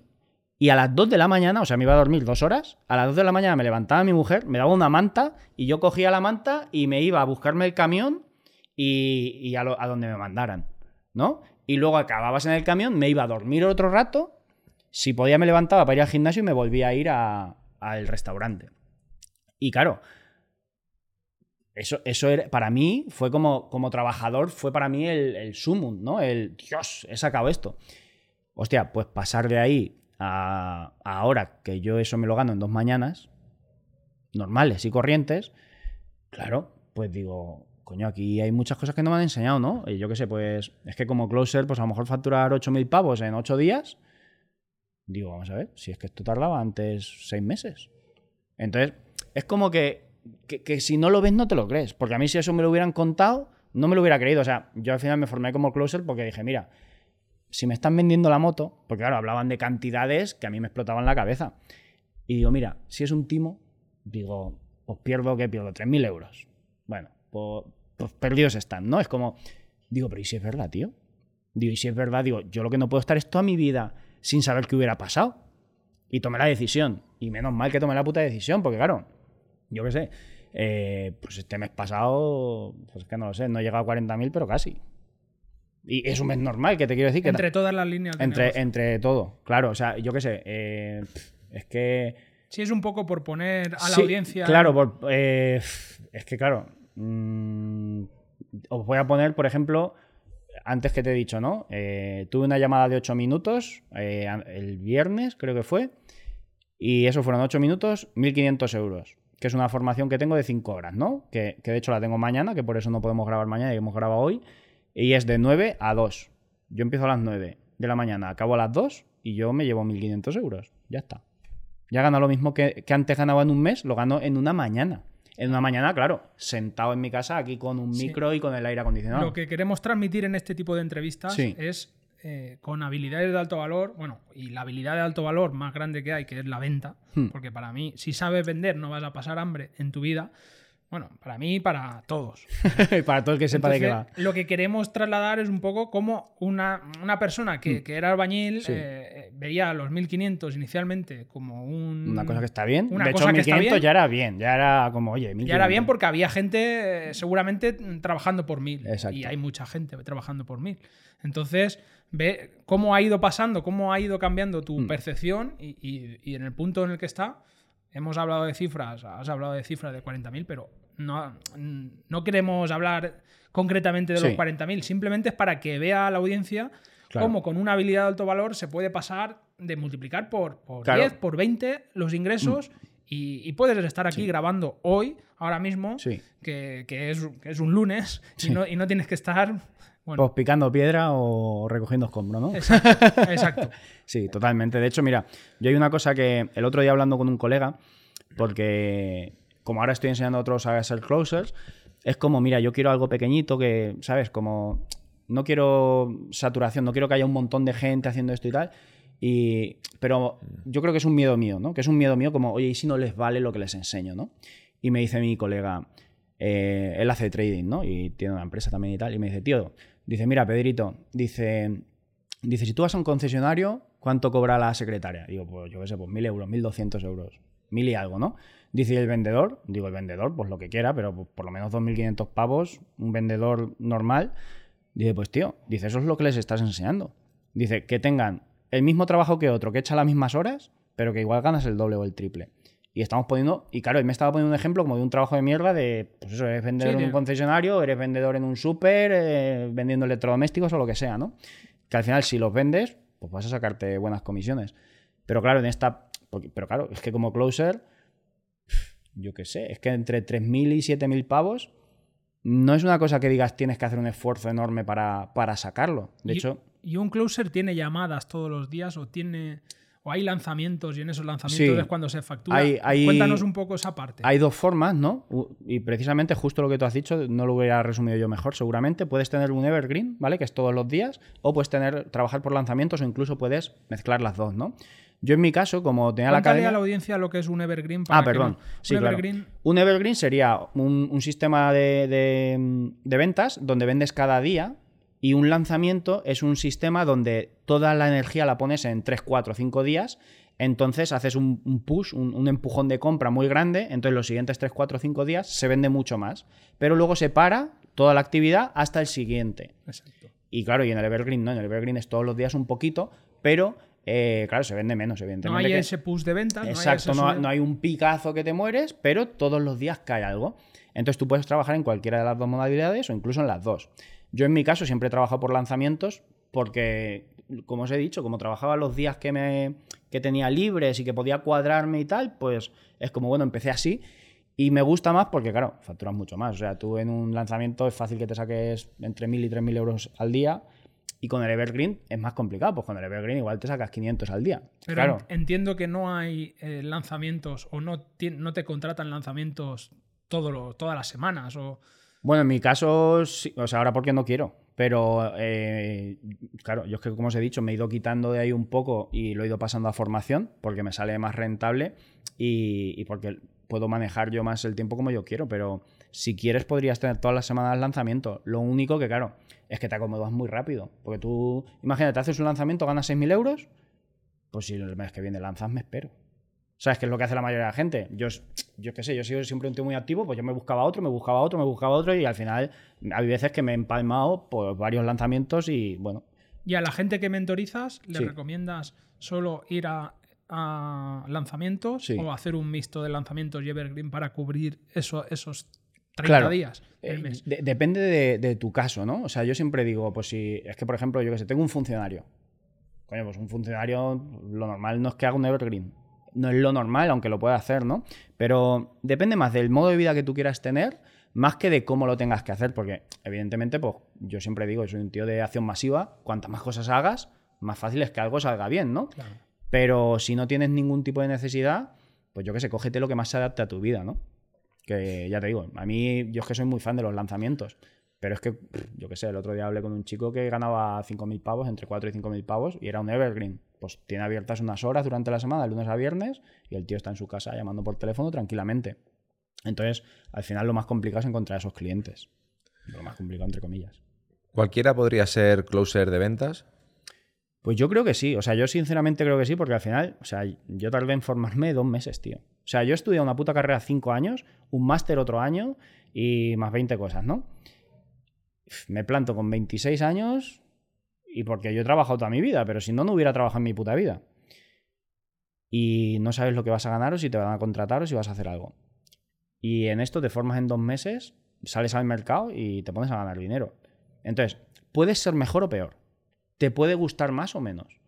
y a las 2 de la mañana, o sea, me iba a dormir dos horas, a las 2 de la mañana me levantaba mi mujer, me daba una manta y yo cogía la manta y me iba a buscarme el camión y, y a, donde me mandaran, ¿no? Y luego acababas en el camión, me iba a dormir otro rato, si podía me levantaba para ir al gimnasio y me volvía a ir al restaurante. Y claro, eso, eso era, para mí fue como, como trabajador, fue para mí el, el sumum, ¿no? El Dios, he sacado esto. Hostia, pues pasar de ahí ahora que yo eso me lo gano en dos mañanas, normales y corrientes, claro, pues digo, coño, aquí hay muchas cosas que no me han enseñado, ¿no? Y yo qué sé, pues es que como closer, pues a lo mejor facturar 8.000 pavos en 8 días, digo, vamos a ver, si es que esto tardaba antes 6 meses. Entonces, es como que, que, que si no lo ves no te lo crees, porque a mí si eso me lo hubieran contado, no me lo hubiera creído. O sea, yo al final me formé como closer porque dije, mira, si me están vendiendo la moto, porque claro, hablaban de cantidades que a mí me explotaban la cabeza. Y digo, mira, si es un timo, digo, pues pierdo, ¿qué pierdo? 3.000 euros. Bueno, pues, pues perdidos están, ¿no? Es como, digo, pero ¿y si es verdad, tío? Digo, y si es verdad, digo, yo lo que no puedo estar es toda mi vida sin saber qué hubiera pasado. Y tomé la decisión. Y menos mal que tomé la puta decisión, porque claro, yo qué sé, eh, pues este mes pasado, pues es que no lo sé, no he llegado a 40.000, pero casi. Y es un mes normal, que te quiero decir que... Entre todas las líneas de Entre, negocio. entre todo, claro, o sea, yo qué sé, eh, es que... Sí, es un poco por poner a la Sí, audiencia. Claro, por- eh, es que claro, mm, os voy a poner, por ejemplo, antes que te he dicho, ¿no? Eh, tuve una llamada de 8 minutos eh, el viernes, creo que fue, y eso fueron 8 minutos, 1.500 euros. que es una formación que tengo de 5 horas, ¿no? Que, que de hecho la tengo mañana, que por eso no podemos grabar mañana y hemos grabado hoy. Y es de 9 a 2. Yo empiezo a las 9 de la mañana, acabo a las 2 y yo me llevo 1.500 euros. Ya está. Ya gano lo mismo que, que antes ganaba en un mes, lo gano en una mañana. En una mañana, claro, sentado en mi casa aquí con un Sí. micro y con el aire acondicionado. Lo que queremos transmitir en este tipo de entrevistas Sí. es eh, con habilidades de alto valor, bueno, y la habilidad de alto valor más grande que hay, que es la venta, Hmm. porque para mí, si sabes vender, no vas a pasar hambre en tu vida. Bueno, para mí y para todos. Para todo el que sepa de qué va. Entonces, Lo que queremos trasladar es un poco como una, una persona que, que era albañil. Sí. eh, veía los 1500 inicialmente como un. Una cosa que está bien. Una de hecho, que está 1500 bien. ya era bien. Ya era como, oye, 1500. Ya era bien porque había gente eh, seguramente mm, trabajando por mil. Exacto. Y hay mucha gente trabajando por mil. Entonces, ve cómo ha ido pasando, cómo ha ido cambiando tu Mm. percepción y, y- y en el punto en el que está. Hemos hablado de cifras, has hablado de cifras de 40.000, pero no, no queremos hablar concretamente de los Sí. 40.000, simplemente es para que vea la audiencia Claro. cómo con una habilidad de alto valor se puede pasar de multiplicar por, por Claro. Mm. 10, por 20 los ingresos y, y puedes estar aquí grabando hoy, ahora mismo, Sí. que, que es, que es un lunes y, no, y no tienes que estar... Bueno, Pues picando piedra o recogiendo escombro, ¿no? exacto, exacto. Sí, totalmente. De hecho, mira, yo hay una cosa que el otro día hablando con un colega, porque como ahora estoy enseñando a otros a ser closers, es como, mira, yo quiero algo pequeñito que, ¿sabes? Como no quiero saturación, no quiero que haya un montón de gente haciendo esto y tal. Y, pero yo creo que es un miedo mío, ¿no? Que es un miedo mío como, oye, ¿y si no les vale lo que les enseño, ¿no? Y me dice mi colega, eh, él hace trading, ¿no? Y tiene una empresa también y tal. Y me dice, tío, dice, mira, Pedrito, dice, dice, si tú vas a un concesionario, ¿cuánto cobra la secretaria? Digo, pues yo qué sé, pues mil euros, mil doscientos euros, mil y algo, ¿no? Dice, ¿y el vendedor? Digo, el vendedor, pues lo que quiera, pero pues, por lo menos 2.500 pavos, un vendedor normal. Dice, pues tío, dice, eso es lo que les estás enseñando. Dice, que tengan el mismo trabajo que otro, que echa las mismas horas, pero que igual ganas el doble o el triple. Y estamos poniendo, y claro, él me estaba poniendo un ejemplo como de un trabajo de mierda de, pues eso, eres vendedor Sí, en un concesionario, eres vendedor en un súper, eh, vendiendo electrodomésticos o lo que sea, ¿no? Que al final si los vendes, pues vas a sacarte buenas comisiones. Pero claro, en esta, pero claro, es que como closer, yo qué sé, es que entre 3.000 y 7.000 pavos no es una cosa que digas tienes que hacer un esfuerzo enorme para, para sacarlo. De Y- hecho, ¿Y un closer tiene llamadas todos los días o tiene o hay lanzamientos y en esos lanzamientos Sí. es cuando se factura? Hay- hay- Cuéntanos un poco esa parte. Hay dos formas, ¿no? Y precisamente justo lo que tú has dicho, no lo hubiera resumido yo mejor, seguramente. Puedes tener un evergreen, ¿vale? Que es todos los días, o puedes tener, trabajar por lanzamientos, o incluso puedes mezclar las dos, ¿no? Yo en mi caso, como tenía la Cuéntale academia... a la audiencia lo que es un evergreen. Para Ah, perdón. Sí, un claro. evergreen Un evergreen sería un, un sistema de, de- de ventas donde vendes cada día y un lanzamiento es un sistema donde toda la energía la pones en 3, 4, 5 días. Entonces haces un, un push, un, un empujón de compra muy grande. Entonces los siguientes 3, 4, 5 días se vende mucho más. Pero luego se para toda la actividad hasta el siguiente. Exacto. Y claro, y en el Evergreen no, en el Evergreen es todos los días un poquito, pero eh, claro, se vende menos, No hay que- ese push de ventas. Exacto, no no, hay, ese no hay un picazo que te mueres, pero todos los días cae algo. Entonces tú puedes trabajar en cualquiera de las dos modalidades o incluso en las dos. Yo en mi caso siempre he trabajado por lanzamientos porque, como os he dicho, como trabajaba los días que, me, que tenía libres y que podía cuadrarme y tal, pues es como, bueno, empecé así. Y me gusta más porque, claro, facturas mucho más. O sea, tú en un lanzamiento es fácil que te saques entre 1.000 y 3.000 euros al día. Y con el Evergreen es más complicado. Pues con el Evergreen igual te sacas 500 al día. Pero claro. en- entiendo que no hay eh, lanzamientos o no, no te contratan lanzamientos todo lo- todas las semanas. O... Bueno, en mi caso, sí, o sea, ahora porque no quiero. Pero, eh, claro, yo es que, como os he dicho, me he ido quitando de ahí un poco y lo he ido pasando a formación porque me sale más rentable y, porque puedo manejar yo más el tiempo como yo quiero. Pero si quieres, podrías tener todas las semanas lanzamiento. Lo único que, claro, es que te acomodas muy rápido. Porque tú, imagínate, haces un lanzamiento, ganas 6.000 euros. Pues si el mes que viene lanzas, me espero. ¿Sabes qué es lo que hace la mayoría de la gente? Yo, yo qué sé, yo he sido siempre un tío muy activo, pues yo me buscaba otro, me buscaba otro, me buscaba otro y al final hay veces que me he empalmado por varios lanzamientos y bueno, Y a la gente que mentorizas, ¿le Sí. recomiendas solo ir a, a lanzamientos Sí. o hacer un mixto de lanzamientos y evergreen para cubrir eso- esos 30 Claro. días Eh, del mes? de- depende de, de tu caso, ¿no? O sea, yo siempre digo, pues si es que, por ejemplo, yo que sé, tengo un funcionario. Coño, pues un funcionario, lo normal no es que haga un evergreen. No es lo normal, aunque lo pueda hacer, ¿no? Pero depende más del modo de vida que tú quieras tener, más que de cómo lo tengas que hacer, porque evidentemente, pues yo siempre digo, soy un tío de acción masiva, cuantas más cosas hagas, más fácil es que algo salga bien, ¿no? Claro. Pero si no tienes ningún tipo de necesidad, pues yo qué sé, cógete lo que más se adapte a tu vida, ¿no? Que ya te digo, a mí yo es que soy muy fan de los lanzamientos. Pero es que, yo qué sé, el otro día hablé con un chico que ganaba 5.000 pavos, entre 4 y 5.000 pavos, y era un evergreen. Pues tiene abiertas unas horas durante la semana, de lunes a viernes, y el tío está en su casa llamando por teléfono tranquilamente. Entonces, al final lo más complicado es encontrar esos clientes. Lo más complicado, entre comillas. ¿Cualquiera podría ser closer de ventas? Pues yo creo que sí. O sea, yo sinceramente creo que sí, porque al final, o sea, yo tardé en formarme dos meses, tío. O sea, yo he estudiado una puta carrera cinco años, un máster otro año y más 20 cosas, ¿no? Me planto con 26 años y porque yo he trabajado toda mi vida, pero si no, no hubiera trabajado en mi puta vida. Y no sabes lo que vas a ganar o si te van a contratar o si vas a hacer algo. Y en esto te formas en dos meses, sales al mercado y te pones a ganar dinero. Entonces, puedes ser mejor o peor. Te puede gustar más o menos.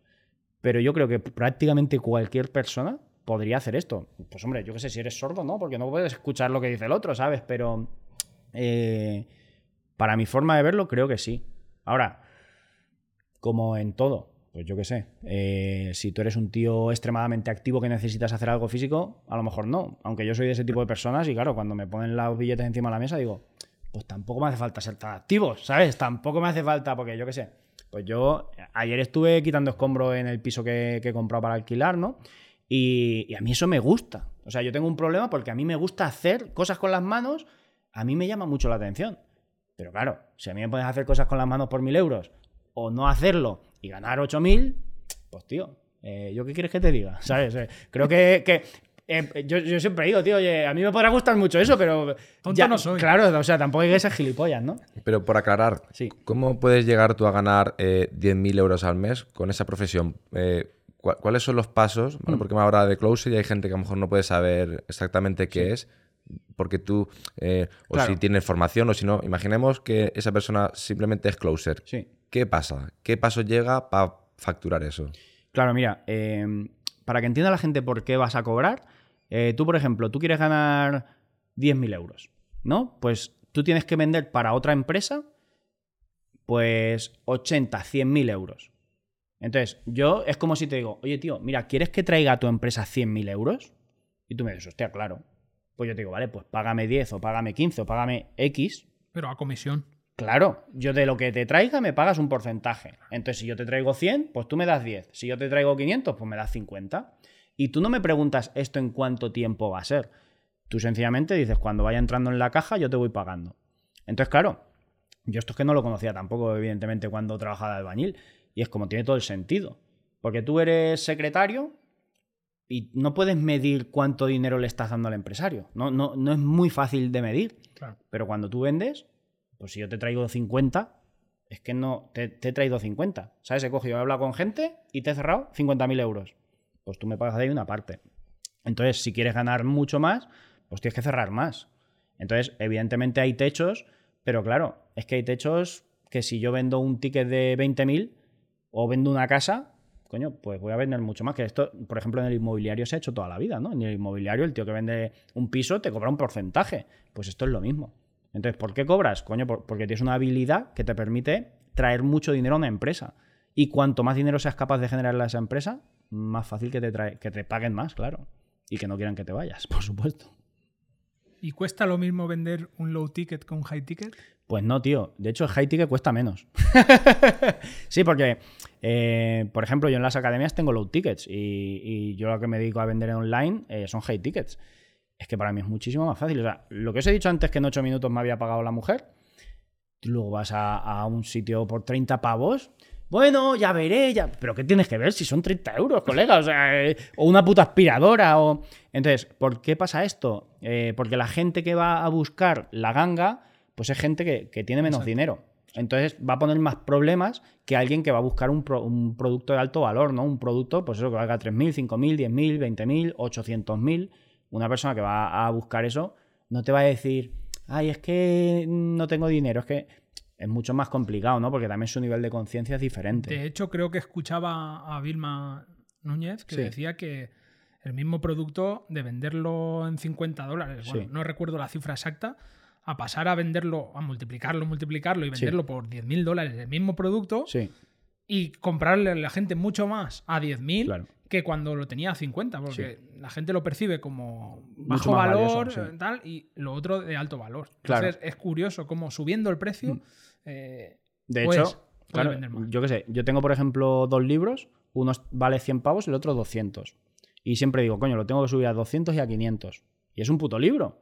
Pero yo creo que prácticamente cualquier persona podría hacer esto. Pues hombre, yo qué sé, si eres sordo, ¿no? Porque no puedes escuchar lo que dice el otro, ¿sabes? Pero eh, para mi forma de verlo, creo que sí. Ahora, como en todo, pues yo qué sé, eh, si tú eres un tío extremadamente activo que necesitas hacer algo físico, a lo mejor no. Aunque yo soy de ese tipo de personas y claro, cuando me ponen los billetes encima de la mesa digo, pues tampoco me hace falta ser tan activo, ¿sabes? Tampoco me hace falta, porque yo qué sé. Pues yo ayer estuve quitando escombros en el piso que, que he comprado para alquilar, ¿no? Y, y a mí eso me gusta. O sea, yo tengo un problema porque a mí me gusta hacer cosas con las manos, a mí me llama mucho la atención. Pero claro, si a mí me puedes hacer cosas con las manos por mil euros o no hacerlo y ganar 8.000, pues tío, eh, ¿yo qué quieres que te diga? ¿Sabes? Eh, creo que, que eh, yo, yo siempre digo, tío, oye, a mí me podrá gustar mucho eso, pero... Tonto no soy. Claro, o sea, tampoco hay que ser gilipollas, ¿no? Pero por aclarar, Sí. ¿cómo puedes llegar tú a ganar eh, 10.000 euros al mes con esa profesión? Eh, ¿cu- ¿Cuáles son los pasos? Mm. ¿Vale? Porque me habla de closer y hay gente que a lo mejor no puede saber exactamente qué es. Porque tú, eh, o Claro. si tienes formación o si no, imaginemos que esa persona simplemente es closer. Sí. ¿Qué pasa? ¿Qué paso llega para facturar eso? Claro, mira, eh, para que entienda la gente por qué vas a cobrar, eh, tú, por ejemplo, tú quieres ganar 10.000 euros, ¿no? Pues tú tienes que vender para otra empresa, pues 80, 100.000 euros. Entonces, yo es como si te digo, oye, tío, mira, ¿quieres que traiga a tu empresa 100.000 euros? Y tú me dices, hostia, claro. Pues yo te digo, vale, pues págame 10 o págame 15 o págame X, Pero a comisión. Claro, yo de lo que te traiga me pagas un porcentaje. Entonces, si yo te traigo 100, pues tú me das 10. Si yo te traigo 500, pues me das 50. Y tú no me preguntas esto en cuánto tiempo va a ser. Tú sencillamente dices, cuando vaya entrando en la caja, yo te voy pagando. Entonces, claro, yo esto es que no lo conocía tampoco, evidentemente, cuando trabajaba de albañil. Y es como tiene todo el sentido. Porque tú eres secretario y no puedes medir cuánto dinero le estás dando al empresario. No, no, no es muy fácil de medir. Claro. Pero cuando tú vendes, pues si yo te traigo 50, es que no, te, te he traído 50. ¿Sabes? He cogido, he hablado con gente y te he cerrado 50.000 euros. Pues tú me pagas de ahí una parte. Entonces, si quieres ganar mucho más, pues tienes que cerrar más. Entonces, evidentemente hay techos, pero claro, es que hay techos que si yo vendo un ticket de 20.000 o vendo una casa, coño, pues voy a vender mucho más. Que esto, por ejemplo, en el inmobiliario se ha hecho toda la vida, ¿no? En el inmobiliario, el tío que vende un piso te cobra un porcentaje. Pues esto es lo mismo. Entonces, ¿por qué cobras? Coño, por- porque tienes una habilidad que te permite traer mucho dinero a una empresa. Y cuanto más dinero seas capaz de generarle a esa empresa, más fácil que te, trae- que te paguen más, claro. Y que no quieran que te vayas, por supuesto. ¿Y cuesta lo mismo vender un low ticket un high ticket? Pues no, tío. De hecho, el high ticket cuesta menos. sí, porque, eh, por ejemplo, yo en las academias tengo low tickets y, y yo lo que me dedico a vender online eh, son high tickets. Es que para mí es muchísimo más fácil. O sea, lo que os he dicho antes que en 8 minutos me había pagado la mujer, tú luego vas a, a un sitio por 30 pavos. Bueno, ya veré, ya. Pero ¿qué tienes que ver si son 30 euros, colega? O sea, eh, o una puta aspiradora. O... Entonces, ¿por qué pasa esto? Eh, porque la gente que va a buscar la ganga, pues es gente que, que tiene menos Exacto. dinero. Entonces va a poner más problemas que alguien que va a buscar un, pro- un producto de alto valor, ¿no? Un producto, pues eso, que valga 3.000, 5.000, 10.000, 20.000, 800.000. Una persona que va a buscar eso no te va a decir, ay, es que no tengo dinero, es que es mucho más complicado, ¿no? Porque también su nivel de conciencia es diferente. De hecho, creo que escuchaba a Vilma Núñez que Sí. decía que el mismo producto de venderlo en 50 dólares, bueno, Sí. no recuerdo la cifra exacta, a pasar a venderlo, a multiplicarlo, multiplicarlo y Sí. venderlo por 10.000 dólares el mismo producto Sí, y comprarle a la gente mucho más a 10.000 claro. Que cuando lo tenía a 50, porque la gente lo percibe como bajo valor valioso, sí. eh, tal, y lo otro de alto valor. Claro. Entonces es curioso cómo subiendo el precio... Mm. eh, De Pues, hecho, claro, yo qué sé, yo tengo, por ejemplo, dos libros, uno vale 100 pavos y el otro 200. Y siempre digo, coño, lo tengo que subir a 200 y a 500. Y es un puto libro.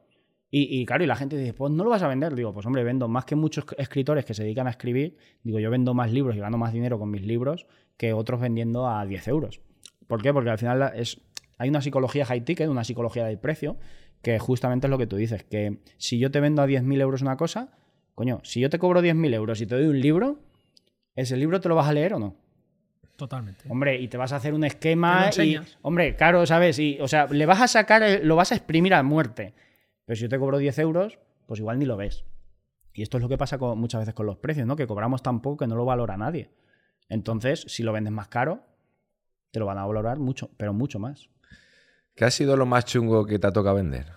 Y, y claro, y la gente dice, pues no lo vas a vender. Digo, pues hombre, vendo más que muchos escritores que se dedican a escribir. Digo, yo vendo más libros y gano más dinero con mis libros que otros vendiendo a 10 euros. ¿Por qué? Porque al final es, hay una psicología high ticket, una psicología del precio, que justamente es lo que tú dices, que si yo te vendo a 10.000 euros una cosa, coño, si yo te cobro 10.000 euros y te doy un libro, ¿ese libro te lo vas a leer o no? totalmente. Hombre, y te vas a hacer un esquema y, hombre, claro, ¿sabes? Y, o sea, le vas a sacar, lo vas a exprimir a muerte. Pero si yo te cobro 10 euros, pues igual ni lo ves. Y esto es lo que pasa con- muchas veces con los precios, ¿no? Que cobramos tan poco que no lo valora nadie. Entonces, si lo vendes más caro, te lo van a valorar mucho, pero mucho más. ¿Qué ha sido lo más chungo que te ha tocado vender?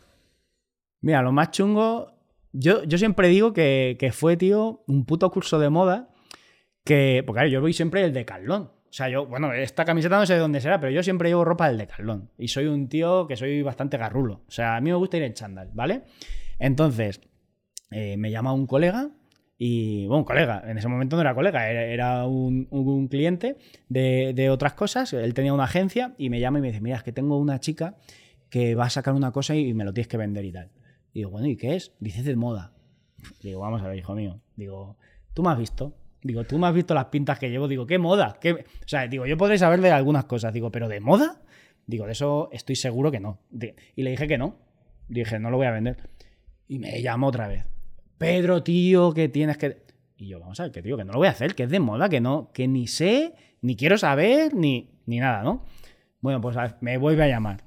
Mira, lo más chungo. Yo, yo siempre digo que, que fue, tío, un puto curso de moda. Que. Porque claro, yo voy siempre el Decathlon. O sea, yo, bueno, esta camiseta no sé de dónde será, pero yo siempre llevo ropa del Decathlon. Y soy un tío que soy bastante garrulo. O sea, a mí me gusta ir en chándal, ¿vale? Entonces, eh, me llama un colega. Y, bueno, colega, en ese momento no era colega, era, un, un cliente de, otras cosas. Él tenía una agencia y me llama y me dice: Mira, es que tengo una chica que va a sacar una cosa y me lo tienes que vender y tal. Y digo, bueno, ¿y qué es? Dice "Es de moda. Digo, vamos a ver, hijo mío. Digo, ¿tú me has visto? Digo, ¿tú me has visto las pintas que llevo? Digo, ¿qué moda? ¿Qué... O sea, digo, yo podré saber de algunas cosas. Digo, ¿pero de moda? Digo, de eso estoy seguro que no. Y le dije que no. Dije, no lo voy a vender. Y me llamó otra vez. Pedro, tío, que tienes que. Y yo, vamos a ver, que tío, que no lo voy a hacer, que es de moda, que no, que ni sé, ni quiero saber, ni, ni nada, ¿no? Bueno, pues a ver, me vuelve a llamar.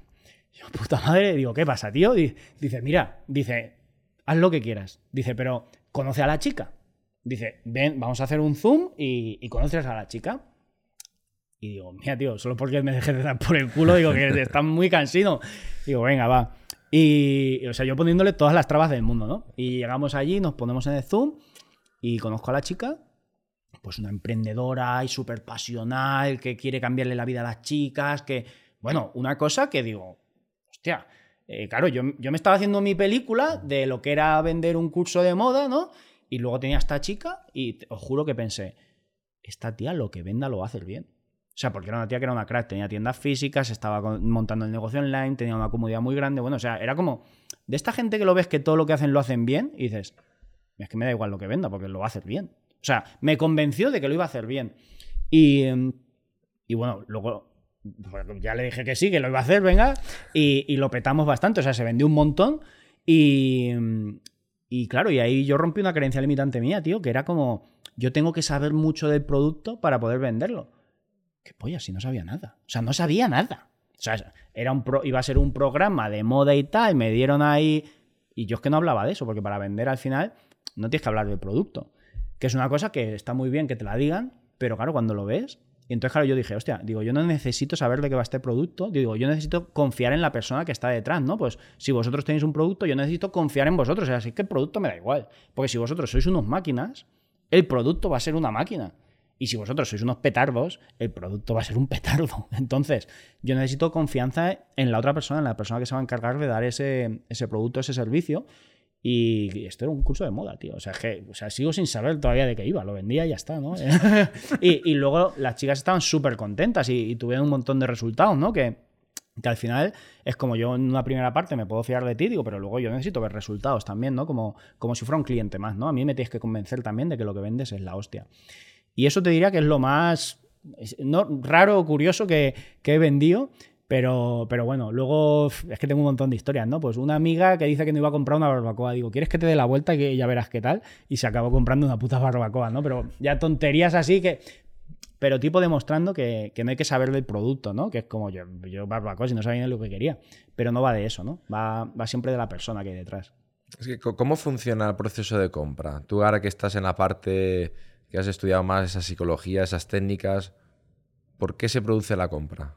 Yo, puta madre, digo, ¿qué pasa, tío? Di- Dice, mira, dice, haz lo que quieras. Dice, pero conoce a la chica. Dice, ven, vamos a hacer un zoom y, y conoces a la chica. Y digo, mira, tío, solo porque me dejes de dar por el culo, digo que está muy cansino. Digo, venga, va. Y, o sea, yo poniéndole todas las trabas del mundo, ¿no? Y llegamos allí, nos ponemos en el Zoom y conozco a la chica, pues una emprendedora y súper pasional, que quiere cambiarle la vida a las chicas, que, bueno, una cosa que digo, hostia, eh, claro, yo, yo me estaba haciendo mi película de lo que era vender un curso de moda, ¿no? Y luego tenía esta chica y os juro que pensé, esta tía lo que venda lo va a hacer bien. O sea, porque era una tía que era una crack, tenía tiendas físicas, estaba montando el negocio online, tenía una comunidad muy grande. Bueno, o sea, era como de esta gente que lo ves que todo lo que hacen lo hacen bien y dices, es que me da igual lo que venda porque lo va a hacer bien. O sea, me convenció de que lo iba a hacer bien. Y, em, bueno, luego ya le dije que sí, que lo iba a hacer, venga, y, y lo petamos bastante. O sea, se vendió un montón y, em, y claro, y ahí yo rompí una creencia limitante mía, tío, que era como, yo tengo que saber mucho del producto para poder venderlo. ¿Qué polla? Si no sabía nada. O sea, no sabía nada. O sea, era un pro- iba a ser un programa de moda y tal, me dieron ahí... Y yo es que no hablaba de eso, porque para vender al final no tienes que hablar del producto. Que es una cosa que está muy bien que te la digan, pero claro, cuando lo ves... Y entonces, claro, yo dije, hostia, digo, yo no necesito saber de qué va este producto, digo, yo necesito confiar en la persona que está detrás, ¿no? Pues si vosotros tenéis un producto, yo necesito confiar en vosotros, o sea, así que el producto me da igual. Porque si vosotros sois unos máquinas, el producto va a ser una máquina. Y si vosotros sois unos petardos, el producto va a ser un petardo. Entonces, yo necesito confianza en la otra persona, en la persona que se va a encargar de dar ese, ese producto, ese servicio. Y esto era un curso de moda, tío. O sea, que o sea, sigo sin saber todavía de qué iba. Lo vendía y ya está, ¿no? y, y luego las chicas estaban súper contentas y, y tuvieron un montón de resultados, ¿no? Que, que al final es como yo en una primera parte me puedo fiar de ti, digo, pero luego yo necesito ver resultados también, ¿no? Como, como si fuera un cliente más, ¿no? A mí me tienes que convencer también de que lo que vendes es la hostia. Y eso te diría que es lo más no, raro o curioso que, que he vendido. Pero, pero bueno, luego es que tengo un montón de historias, ¿no? Pues una amiga que dice que no iba a comprar una barbacoa. Digo, ¿quieres que te dé la vuelta y que ya verás qué tal? Y se acabó comprando una puta barbacoa, ¿no? Pero ya tonterías así que. Pero tipo demostrando que, que no hay que saber del producto, ¿no? Que es como yo, yo barbacoa si no sabía ni lo que quería. Pero no va de eso, ¿no? Va, va siempre de la persona que hay detrás. Es que, ¿cómo funciona el proceso de compra? Tú ahora que estás en la parte que has estudiado más esa psicología, esas técnicas, ¿por qué se produce la compra?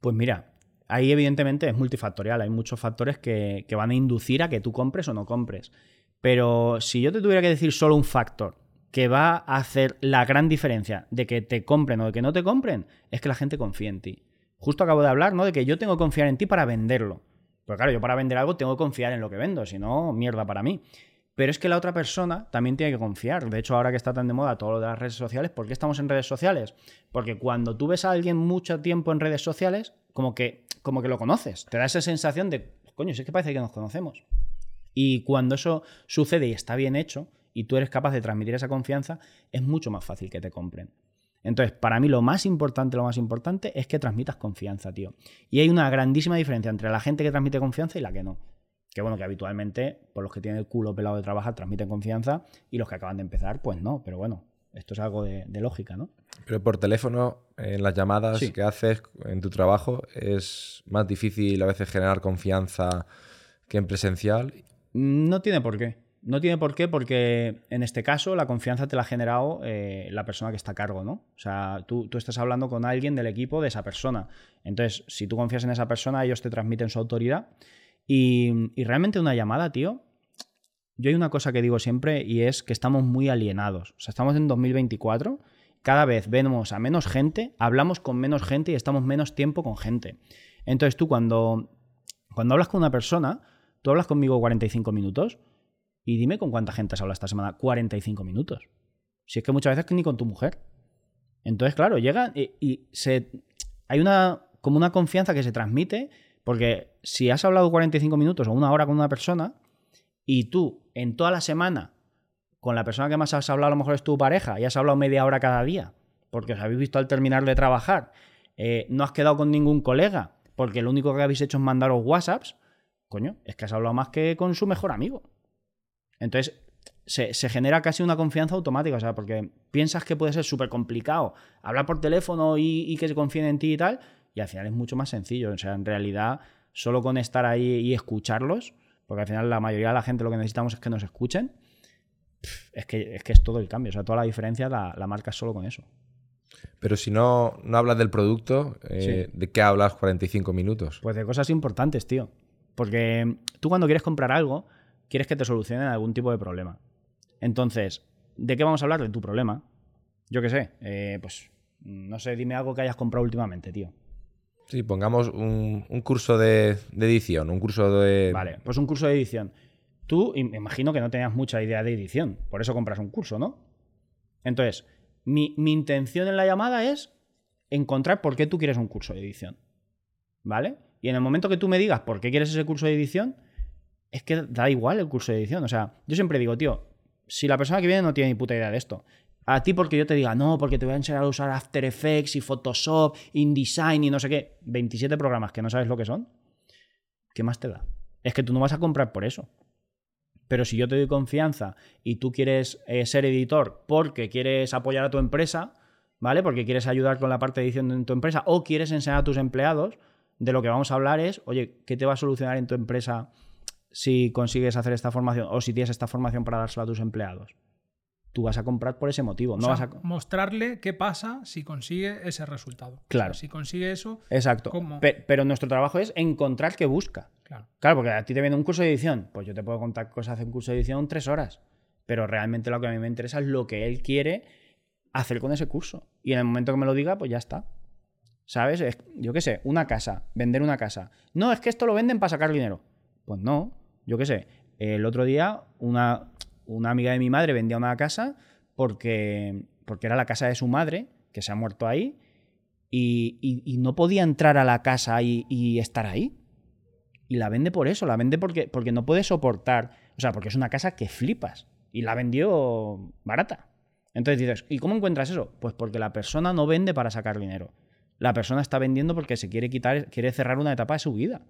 Pues mira, ahí evidentemente es multifactorial, hay muchos factores que, van a inducir a que tú compres o no compres. Pero si yo te tuviera que decir solo un factor que va a hacer la gran diferencia de que te compren o de que no te compren, es que la gente confíe en ti. Justo acabo de hablar, ¿no? De que yo tengo que confiar en ti para venderlo. Pero claro, yo para vender algo tengo que confiar en lo que vendo, si no, mierda para mí. Pero es que la otra persona también tiene que confiar. De hecho, ahora que está tan de moda todo lo de las redes sociales, ¿por qué estamos en redes sociales? Porque cuando tú ves a alguien mucho tiempo en redes sociales, como que, como que lo conoces. Te da esa sensación de, coño, si es que parece que nos conocemos. Y cuando eso sucede y está bien hecho, y tú eres capaz de transmitir esa confianza, es mucho más fácil que te compren. Entonces, para mí lo más importante, lo más importante es que transmitas confianza, tío. Y hay una grandísima diferencia entre la gente que transmite confianza y la que no. Que bueno, que habitualmente, por los que tienen el culo pelado de trabajar, transmiten confianza y los que acaban de empezar, pues no. Pero bueno, esto es algo de, lógica, ¿no? Pero por teléfono, en las llamadas que haces en tu trabajo, es más difícil a veces generar confianza que en presencial. No tiene por qué. No tiene por qué porque en este caso la confianza te la ha generado eh, la persona que está a cargo, ¿no? O sea, tú, tú, estás hablando con alguien del equipo de esa persona. Entonces, si tú confías en esa persona, ellos te transmiten su autoridad y, realmente una llamada, tío, yo hay una cosa que digo siempre y es que estamos muy alienados. O sea, estamos en 2024, cada vez vemos a menos gente, hablamos con menos gente y estamos menos tiempo con gente. Entonces tú cuando, cuando hablas con una persona, tú hablas conmigo 45 minutos y dime con cuánta gente has hablado esta semana 45 minutos. Si es que muchas veces ni con tu mujer. Entonces, claro, llega y, hay una, como una confianza que se transmite porque si has hablado 45 minutos o una hora con una persona y tú en toda la semana con la persona que más has hablado a lo mejor es tu pareja y has hablado media hora cada día, porque os habéis visto al terminar de trabajar, eh, no has quedado con ningún colega, porque lo único que habéis hecho es mandaros WhatsApps, coño, es que has hablado más que con su mejor amigo. Entonces, se, genera casi una confianza automática, o sea, porque piensas que puede ser súper complicado hablar por teléfono y, y, que se confíen en ti y tal, y al final es mucho más sencillo. O sea, en realidad, solo con estar ahí y escucharlos, porque al final la mayoría de la gente lo que necesitamos es que nos escuchen, es que es, que es todo el cambio. O sea, toda la diferencia la, la marcas solo con eso. Pero si no, no hablas del producto, eh, ¿de qué hablas 45 minutos? Pues de cosas importantes, tío. Porque tú cuando quieres comprar algo, quieres que te solucionen algún tipo de problema. Entonces, ¿de qué vamos a hablar? De tu problema. Yo qué sé, eh, pues no sé, dime algo que hayas comprado últimamente, tío. Sí, pongamos un, curso de, edición, un curso de... Vale, pues un curso de edición. Tú, me imagino que no tenías mucha idea de edición, por eso compras un curso, ¿no? Entonces, mi, intención en la llamada es encontrar por qué tú quieres un curso de edición. ¿Vale? Y en el momento que tú me digas por qué quieres ese curso de edición, es que da igual el curso de edición. O sea, yo siempre digo, tío, si la persona que viene no tiene ni puta idea de esto, a ti porque yo te diga, no, porque te voy a enseñar a usar After Effects y Photoshop, InDesign y no sé qué. 27 programas que no sabes lo que son. ¿Qué más te da? Es que tú no vas a comprar por eso. Pero si yo te doy confianza y tú quieres eh, ser editor porque quieres apoyar a tu empresa, ¿vale? Porque quieres ayudar con la parte de edición en tu empresa o quieres enseñar a tus empleados, de lo que vamos a hablar es, oye, ¿qué te va a solucionar en tu empresa si consigues hacer esta formación o si tienes esta formación para dársela a tus empleados? Tú vas a comprar por ese motivo. no vas a... Mostrarle qué pasa si consigue ese resultado. Claro. si consigue eso. Exacto. Pero, nuestro trabajo es encontrar qué busca. Claro. Claro, porque a ti te viene un curso de edición. Pues yo te puedo contar cosas en un curso de edición tres horas. Pero realmente lo que a mí me interesa es lo que él quiere hacer con ese curso. Y en el momento que me lo diga, pues ya está. ¿Sabes? yo qué sé, una casa, vender una casa. No, es que esto lo venden para sacar dinero. Pues no, yo qué sé. El otro día, una, una amiga de mi madre vendía una casa porque, porque era la casa de su madre, que se ha muerto ahí, y, no podía entrar a la casa y, estar ahí. Y la vende por eso, la vende porque, porque no puede soportar, o sea, porque es una casa que flipas. Y la vendió barata. Entonces dices, ¿y cómo encuentras eso? Pues porque la persona no vende para sacar dinero. La persona está vendiendo porque se quiere quitar, quiere cerrar una etapa de su vida.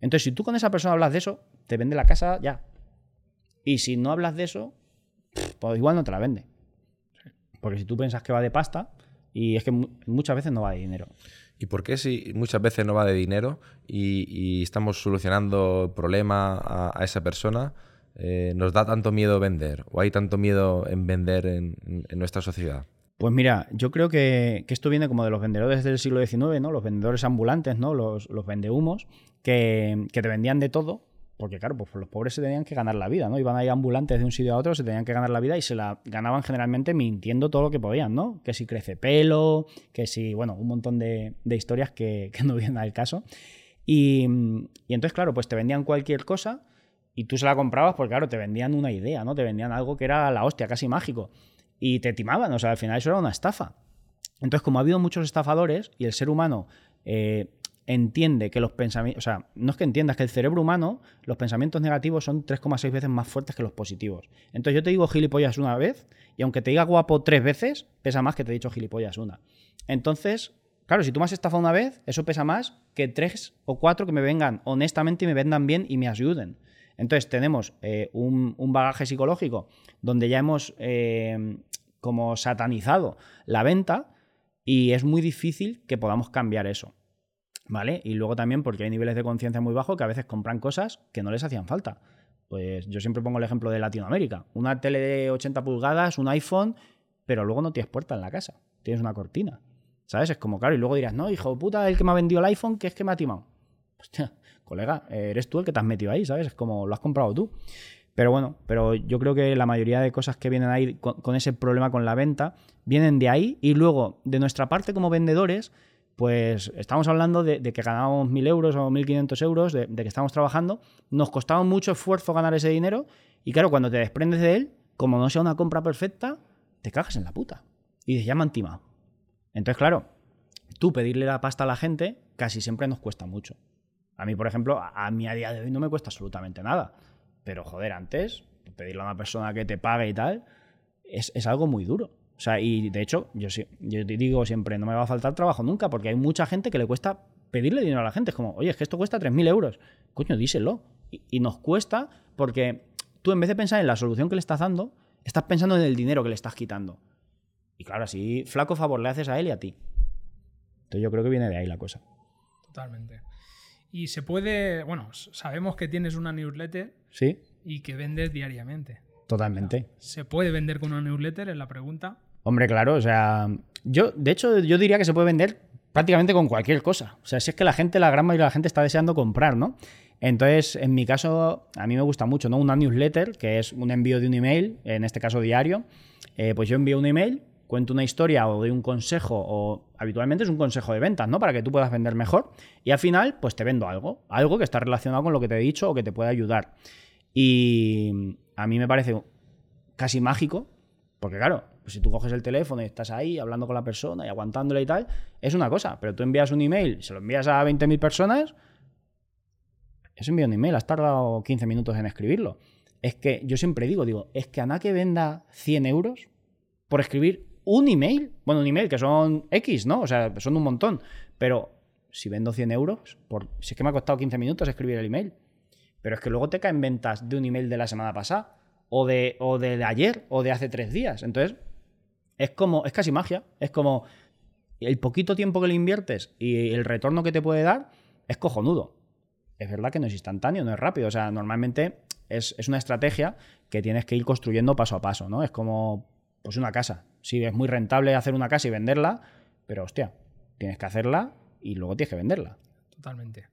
Entonces, si tú con esa persona hablas de eso, te vende la casa ya. Y si no hablas de eso, pues igual no te la vende. Porque si tú piensas que va de pasta, y es que muchas veces no va de dinero. ¿Y por qué si muchas veces no va de dinero y, estamos solucionando el problema a, esa persona, eh, nos da tanto miedo vender? ¿O hay tanto miedo en vender en, nuestra sociedad? Pues mira, yo creo que, que esto viene como de los vendedores del siglo XIX, ¿no? Los vendedores ambulantes, ¿no? Los, los vendehumos, que, que te vendían de todo, porque claro, pues los pobres se tenían que ganar la vida, ¿no? Iban ahí ambulantes de un sitio a otro, se tenían que ganar la vida y se la ganaban generalmente mintiendo todo lo que podían, ¿no? Que si crece pelo, que si, bueno, un montón de, historias que, que no vienen al caso. Y, y entonces, claro, pues te vendían cualquier cosa y tú se la comprabas porque, claro, te vendían una idea, ¿no? Te vendían algo que era la hostia, casi mágico. Y te timaban, o sea, al final eso era una estafa. Entonces, como ha habido muchos estafadores y el ser humano eh, entiende que los pensamientos, o sea, no es que entiendas que el cerebro humano, los pensamientos negativos son 3,6 veces más fuertes que los positivos. Entonces yo te digo gilipollas una vez y aunque te diga guapo tres veces, pesa más que te he dicho gilipollas una. Entonces, claro, si tú me has estafado una vez, eso pesa más que tres o cuatro que me vengan honestamente y me vendan bien y me ayuden. Entonces tenemos eh, un, un, bagaje psicológico donde ya hemos eh, como satanizado la venta y es muy difícil que podamos cambiar eso. ¿Vale? Y luego también porque hay niveles de conciencia muy bajos que a veces compran cosas que no les hacían falta. Pues yo siempre pongo el ejemplo de Latinoamérica. Una tele de 80 pulgadas, un iPhone, pero luego no tienes puerta en la casa. Tienes una cortina. ¿Sabes? Es como, claro, y luego dirás, no, hijo de puta, el que me ha vendido el iPhone, que es que me ha timado. Hostia, colega, eres tú el que te has metido ahí, ¿sabes? Es como, lo has comprado tú. Pero bueno, pero yo creo que la mayoría de cosas que vienen ahí con, con ese problema con la venta vienen de ahí y luego de nuestra parte como vendedores pues estamos hablando de, que ganábamos 1.000 euros o 1.500 euros, de, que estamos trabajando, nos costaba mucho esfuerzo ganar ese dinero y claro, cuando te desprendes de él, como no sea una compra perfecta, te cagas en la puta y dices, ya me. Entonces, claro, tú pedirle la pasta a la gente casi siempre nos cuesta mucho. A mí, por ejemplo, a, a mí a día de hoy no me cuesta absolutamente nada, pero joder, antes, pedirle a una persona que te pague y tal, es, es algo muy duro. O sea, y de hecho, yo, yo te digo siempre, no me va a faltar trabajo nunca, porque hay mucha gente que le cuesta pedirle dinero a la gente. Es como, oye, es que esto cuesta 3.000 euros. Coño, díselo. Y, y, nos cuesta porque tú en vez de pensar en la solución que le estás dando, estás pensando en el dinero que le estás quitando. Y claro, así flaco favor le haces a él y a ti. Entonces yo creo que viene de ahí la cosa. Totalmente. Y se puede, bueno, sabemos que tienes una newsletter. Sí. Y que vendes diariamente. Totalmente. ¿Se puede vender con una newsletter? Es la pregunta. Hombre, claro, o sea, yo, de hecho, yo diría que se puede vender prácticamente con cualquier cosa. O sea, si es que la gente, la gran mayoría de la gente está deseando comprar, ¿no? Entonces, en mi caso, a mí me gusta mucho, ¿no? Una newsletter, que es un envío de un email, en este caso diario. Eh, pues yo envío un email, cuento una historia o doy un consejo, o habitualmente es un consejo de ventas, ¿no? Para que tú puedas vender mejor. Y al final, pues te vendo algo, algo que está relacionado con lo que te he dicho o que te puede ayudar. Y a mí me parece casi mágico, porque claro, pues si tú coges el teléfono y estás ahí hablando con la persona y aguantándole y tal, es una cosa, pero tú envías un email, se lo envías a 20.000 personas, ese envío un email, has tardado 15 minutos en escribirlo. Es que yo siempre digo, digo, es que a nada que venda 100 euros por escribir un email, bueno, un email que son X, ¿no? O sea, son un montón, pero si vendo 100 euros, por, si es que me ha costado 15 minutos escribir el email, pero es que luego te caen ventas de un email de la semana pasada, o de, o de ayer, o de hace tres días. Entonces, es como, es casi magia. Es como el poquito tiempo que le inviertes y el retorno que te puede dar es cojonudo. Es verdad que no es instantáneo, no es rápido. O sea, normalmente es, es una estrategia que tienes que ir construyendo paso a paso, ¿no? Es como, pues una casa. Sí, es muy rentable hacer una casa y venderla, pero hostia, tienes que hacerla y luego tienes que venderla. Totalmente.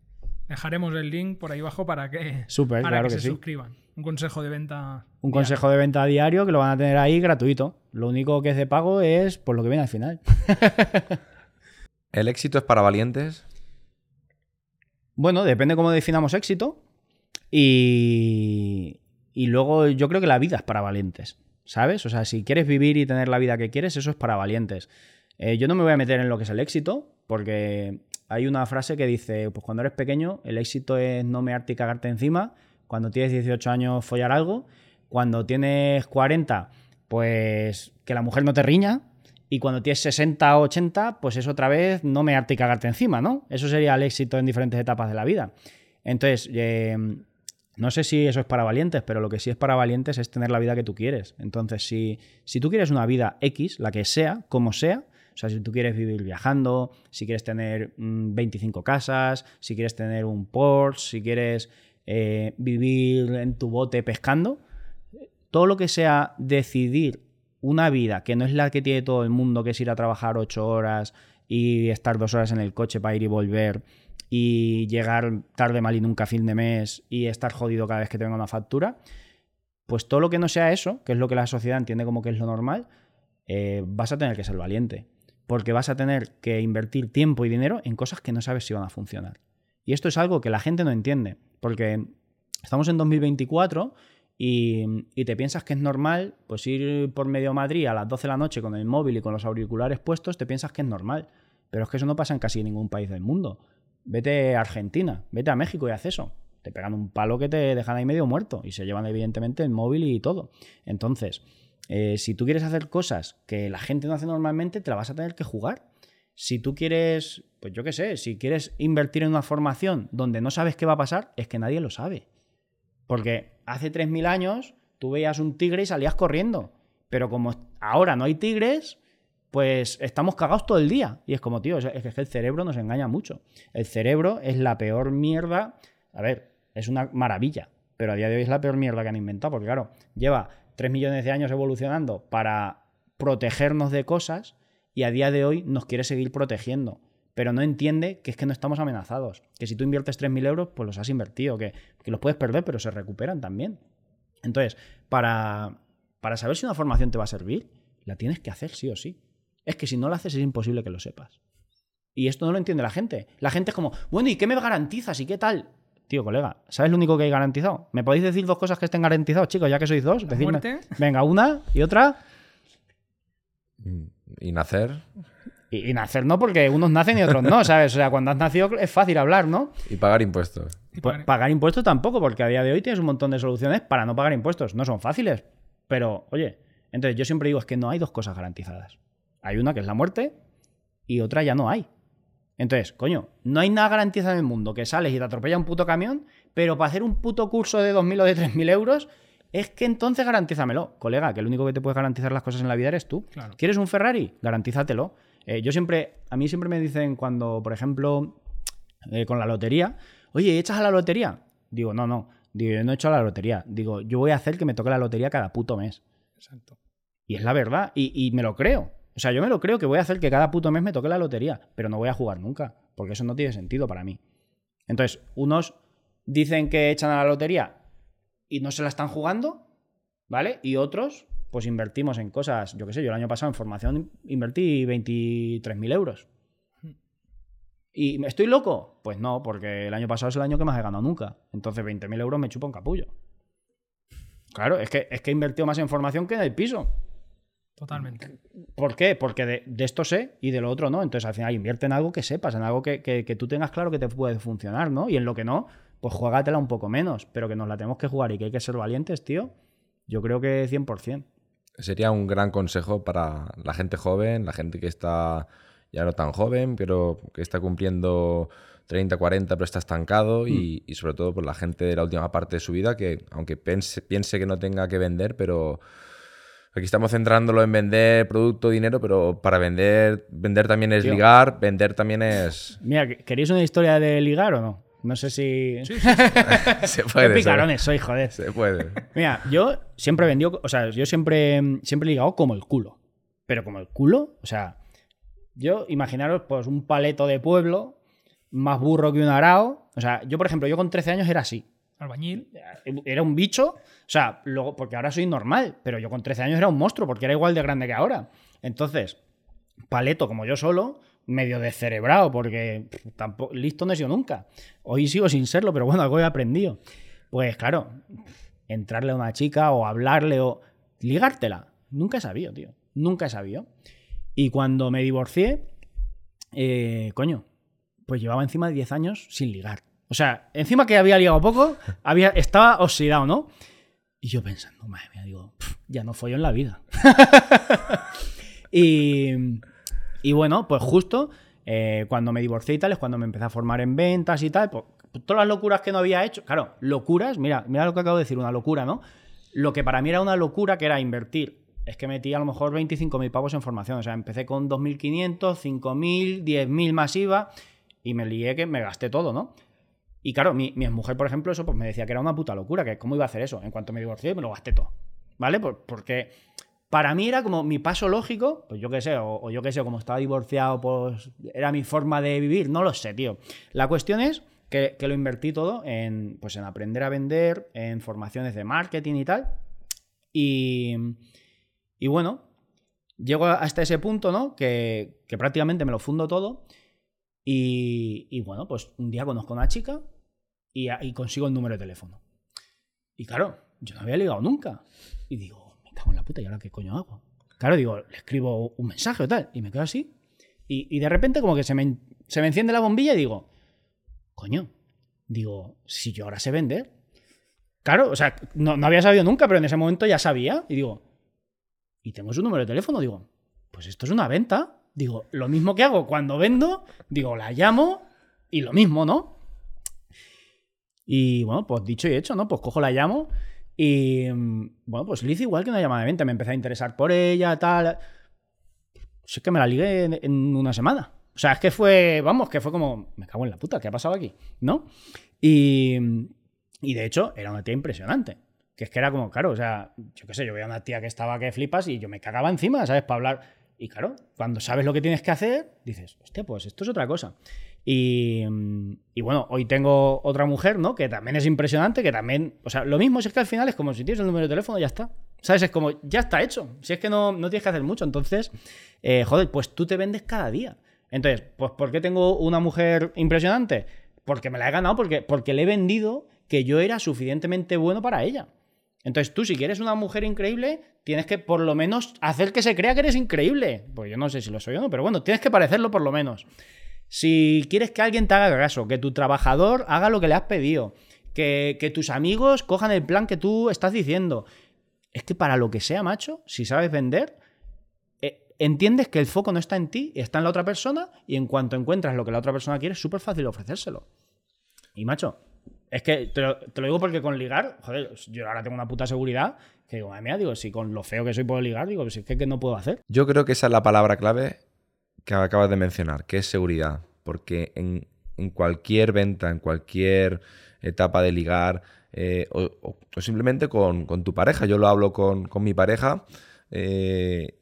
Dejaremos el link por ahí abajo para que, Super, para claro que, que se sí. suscriban. Un consejo de venta. Un diario. consejo de venta diario que lo van a tener ahí gratuito. Lo único que es de pago es por lo que viene al final. ¿El éxito es para valientes? Bueno, depende cómo definamos éxito. Y, y luego yo creo que la vida es para valientes. ¿Sabes? O sea, si quieres vivir y tener la vida que quieres, eso es para valientes. Eh, yo no me voy a meter en lo que es el éxito, porque hay una frase que dice, pues cuando eres pequeño, el éxito es no mearte y cagarte encima. Cuando tienes 18 años, follar algo. Cuando tienes 40, pues que la mujer no te riña. Y cuando tienes 60 o 80, pues es otra vez no mearte y cagarte encima, ¿no? Eso sería el éxito en diferentes etapas de la vida. Entonces, eh, no sé si eso es para valientes, pero lo que sí es para valientes es tener la vida que tú quieres. Entonces, si, si tú quieres una vida X, la que sea, como sea, o sea, si tú quieres vivir viajando, si quieres tener mmm, 25 casas, si quieres tener un Porsche, si quieres eh, vivir en tu bote pescando, todo lo que sea decidir una vida que no es la que tiene todo el mundo, que es ir a trabajar ocho horas y estar dos horas en el coche para ir y volver y llegar tarde mal y nunca fin de mes y estar jodido cada vez que tenga una factura, pues todo lo que no sea eso, que es lo que la sociedad entiende como que es lo normal, eh, vas a tener que ser valiente. Porque vas a tener que invertir tiempo y dinero en cosas que no sabes si van a funcionar. Y esto es algo que la gente no entiende. Porque estamos en 2024 y, te piensas que es normal, pues ir por medio Madrid a las 12 de la noche con el móvil y con los auriculares puestos, te piensas que es normal. Pero es que eso no pasa en casi ningún país del mundo. Vete a Argentina, vete a México y haz eso. Te pegan un palo que te dejan ahí medio muerto y se llevan evidentemente el móvil y todo. Entonces, eh, si tú quieres hacer cosas que la gente no hace normalmente, te la vas a tener que jugar. Si tú quieres, pues yo qué sé, si quieres invertir en una formación donde no sabes qué va a pasar, es que nadie lo sabe. Porque hace 3.000 años tú veías un tigre y salías corriendo. Pero como ahora no hay tigres, pues estamos cagados todo el día. Y es como, tío, es que el cerebro nos engaña mucho. El cerebro es la peor mierda. A ver, es una maravilla, pero a día de hoy es la peor mierda que han inventado, porque claro, lleva 3 millones de años evolucionando para protegernos de cosas y a día de hoy nos quiere seguir protegiendo. Pero no entiende que es que no estamos amenazados. Que si tú inviertes 3.000 euros, pues los has invertido. Que, que los puedes perder, pero se recuperan también. Entonces, para, para saber si una formación te va a servir, la tienes que hacer sí o sí es que si no lo haces es imposible que lo sepas. Y esto no lo entiende la gente. La gente es como, bueno, ¿y qué me garantizas? ¿Y qué tal? Tío, colega, ¿sabes lo único que hay garantizado? ¿Me podéis decir dos cosas que estén garantizadas, chicos, ya que sois dos? Decidme. Venga, una y otra. ¿Y nacer? Y, nacer no, porque unos nacen y otros no, ¿sabes? O sea, cuando has nacido es fácil hablar, ¿no? Y pagar impuestos. Pues, pagar impuestos tampoco, porque a día de hoy tienes un montón de soluciones para no pagar impuestos. No son fáciles, pero, oye, entonces yo siempre digo es que no hay dos cosas garantizadas. Hay una que es la muerte y otra ya no hay. Entonces, coño, no hay nada garantizado en el mundo que sales y te atropella un puto camión, pero para hacer un puto curso de 2.000 o de 3.000 euros, es que entonces garantízamelo. Colega, que el único que te puede garantizar las cosas en la vida eres tú. ¿Quieres un Ferrari? Garantízatelo. Eh, yo siempre, a mí siempre me dicen cuando, por ejemplo, eh, con la lotería, oye, ¿echas a la lotería? Digo, no, no. Digo, yo no he hecho a la lotería. Digo, yo voy a hacer que me toque la lotería cada puto mes. Exacto. Y es la verdad, y me lo creo. O sea, yo me lo creo que voy a hacer que cada puto mes me toque la lotería, pero no voy a jugar nunca, porque eso no tiene sentido para mí. Entonces, unos dicen que echan a la lotería y no se la están jugando, ¿vale? Y otros, pues invertimos en cosas, yo qué sé, yo el año pasado en formación invertí 23.000 euros. ¿Y estoy loco? Pues no, porque el año pasado es el año que más he ganado nunca. Entonces 20.000 euros me chupa un capullo. Claro, es que, es que he invertido más en formación que en el piso. Totalmente. ¿Por qué? Porque de, esto sé y de lo otro no. Entonces al final invierte en algo que sepas, en algo que, tú tengas claro que te puede funcionar, ¿no? Y en lo que no, pues juégatela un poco menos. Pero que nos la tenemos que jugar y que hay que ser valientes, tío. Yo creo que 100%. Sería un gran consejo para la gente joven, la gente que está ya no tan joven, pero que está cumpliendo 30, 40, pero está estancado. Y, mm. y, sobre todo por la gente de la última parte de su vida que, aunque piense, piense que no tenga que vender, pero Aquí estamos centrándolo en vender producto, dinero, pero para vender, vender también es ligar, vender también es. Mira, ¿queréis una historia de ligar o no? No sé si. Sí, se puede. Qué picarones soy, joder. Se puede. Mira, yo siempre vendió, o sea, yo siempre, siempre he ligado como el culo. Pero como el culo, o sea, yo imaginaros, pues, un paleto de pueblo, más burro que un arao. O sea, yo, por ejemplo, yo con 13 años era así. Albañil. Era un bicho o sea, luego, porque ahora soy normal, pero yo con 13 años era un monstruo porque era igual de grande que ahora. Entonces, paleto como yo solo, medio descerebrado, porque tampoco, listo no he sido nunca. Hoy sigo sin serlo, pero bueno, algo he aprendido. Pues claro, entrarle a una chica o hablarle o ligártela. Nunca he sabido, tío. Nunca he sabido. Y cuando me divorcié, eh, coño, pues llevaba encima de 10 años sin ligar. O sea, encima que había ligado poco, había, estaba oxidado, ¿no? Y yo pensando, madre mía, digo, ya no follo en la vida. y, bueno, pues justo eh, cuando me divorcié y tal, es cuando me empecé a formar en ventas y tal, pues, todas las locuras que no había hecho, claro, locuras, mira, mira lo que acabo de decir, una locura, ¿no? Lo que para mí era una locura, que era invertir, es que metí a lo mejor 25.000 pavos en formación, o sea, empecé con 2.500, 5.000, 10.000 masiva y me lié que me gasté todo, ¿no? Y claro, mi, mi mujer, por ejemplo, eso pues me decía que era una puta locura, que cómo iba a hacer eso. En cuanto me divorcié, me lo gasté todo. ¿Vale? porque para mí era como mi paso lógico, pues yo qué sé, o, o yo qué sé, como estaba divorciado, pues era mi forma de vivir, no lo sé, tío. La cuestión es que, que lo invertí todo en, pues en aprender a vender, en formaciones de marketing y tal. Y, y bueno, llego hasta ese punto, ¿no? Que, que prácticamente me lo fundo todo. Y, y bueno, pues un día conozco a una chica y, consigo el número de teléfono. Y claro, yo no había ligado nunca. Y digo, me cago en la puta, ¿y ahora qué coño hago? Claro, digo, le escribo un mensaje o tal. Y me quedo así. Y, y de repente como que se me, se me enciende la bombilla y digo, coño, digo, si yo ahora sé vender. Claro, o sea, no, no había sabido nunca, pero en ese momento ya sabía. Y digo, y tengo su número de teléfono. Digo, pues esto es una venta. Digo, lo mismo que hago cuando vendo, digo, la llamo y lo mismo, ¿no? Y bueno, pues dicho y hecho, ¿no? Pues cojo, la llamo y mm, bueno, pues le hice igual que una llamada de venta. Me empecé a interesar por ella, tal. Si es que me la ligué en, en una semana. O sea, es que fue, vamos, que fue como, me cago en la puta, ¿qué ha pasado aquí? ¿No? Y, y de hecho, era una tía impresionante. Que es que era como, claro, o sea, yo qué sé, yo veía a una tía que estaba que flipas y yo me cagaba encima, ¿sabes? Para hablar. Y claro, cuando sabes lo que tienes que hacer, dices, hostia, pues esto es otra cosa. Y, y, bueno, hoy tengo otra mujer, ¿no? Que también es impresionante, que también, o sea, lo mismo es que al final es como si tienes el número de teléfono, ya está. ¿Sabes? Es como, ya está hecho. Si es que no, no tienes que hacer mucho. Entonces, eh, joder, pues tú te vendes cada día. Entonces, pues ¿por qué tengo una mujer impresionante? Porque me la he ganado, porque, porque le he vendido que yo era suficientemente bueno para ella. Entonces, tú, si quieres una mujer increíble, tienes que por lo menos hacer que se crea que eres increíble. Pues yo no sé si lo soy o no, pero bueno, tienes que parecerlo por lo menos. Si quieres que alguien te haga caso, que tu trabajador haga lo que le has pedido, que, que tus amigos cojan el plan que tú estás diciendo, es que para lo que sea, macho, si sabes vender, eh, entiendes que el foco no está en ti, está en la otra persona, y en cuanto encuentras lo que la otra persona quiere, es súper fácil ofrecérselo. Y macho, es que te lo, digo porque con ligar, joder, yo ahora tengo una puta seguridad que digo, madre mía, digo, si con lo feo que soy puedo ligar, digo, es que ¿qué no puedo hacer? Yo creo que esa es la palabra clave que acabas de mencionar, que es seguridad. Porque en, cualquier venta, en cualquier etapa de ligar, eh, o, o, o, simplemente con, con, tu pareja, yo lo hablo con, con mi pareja eh,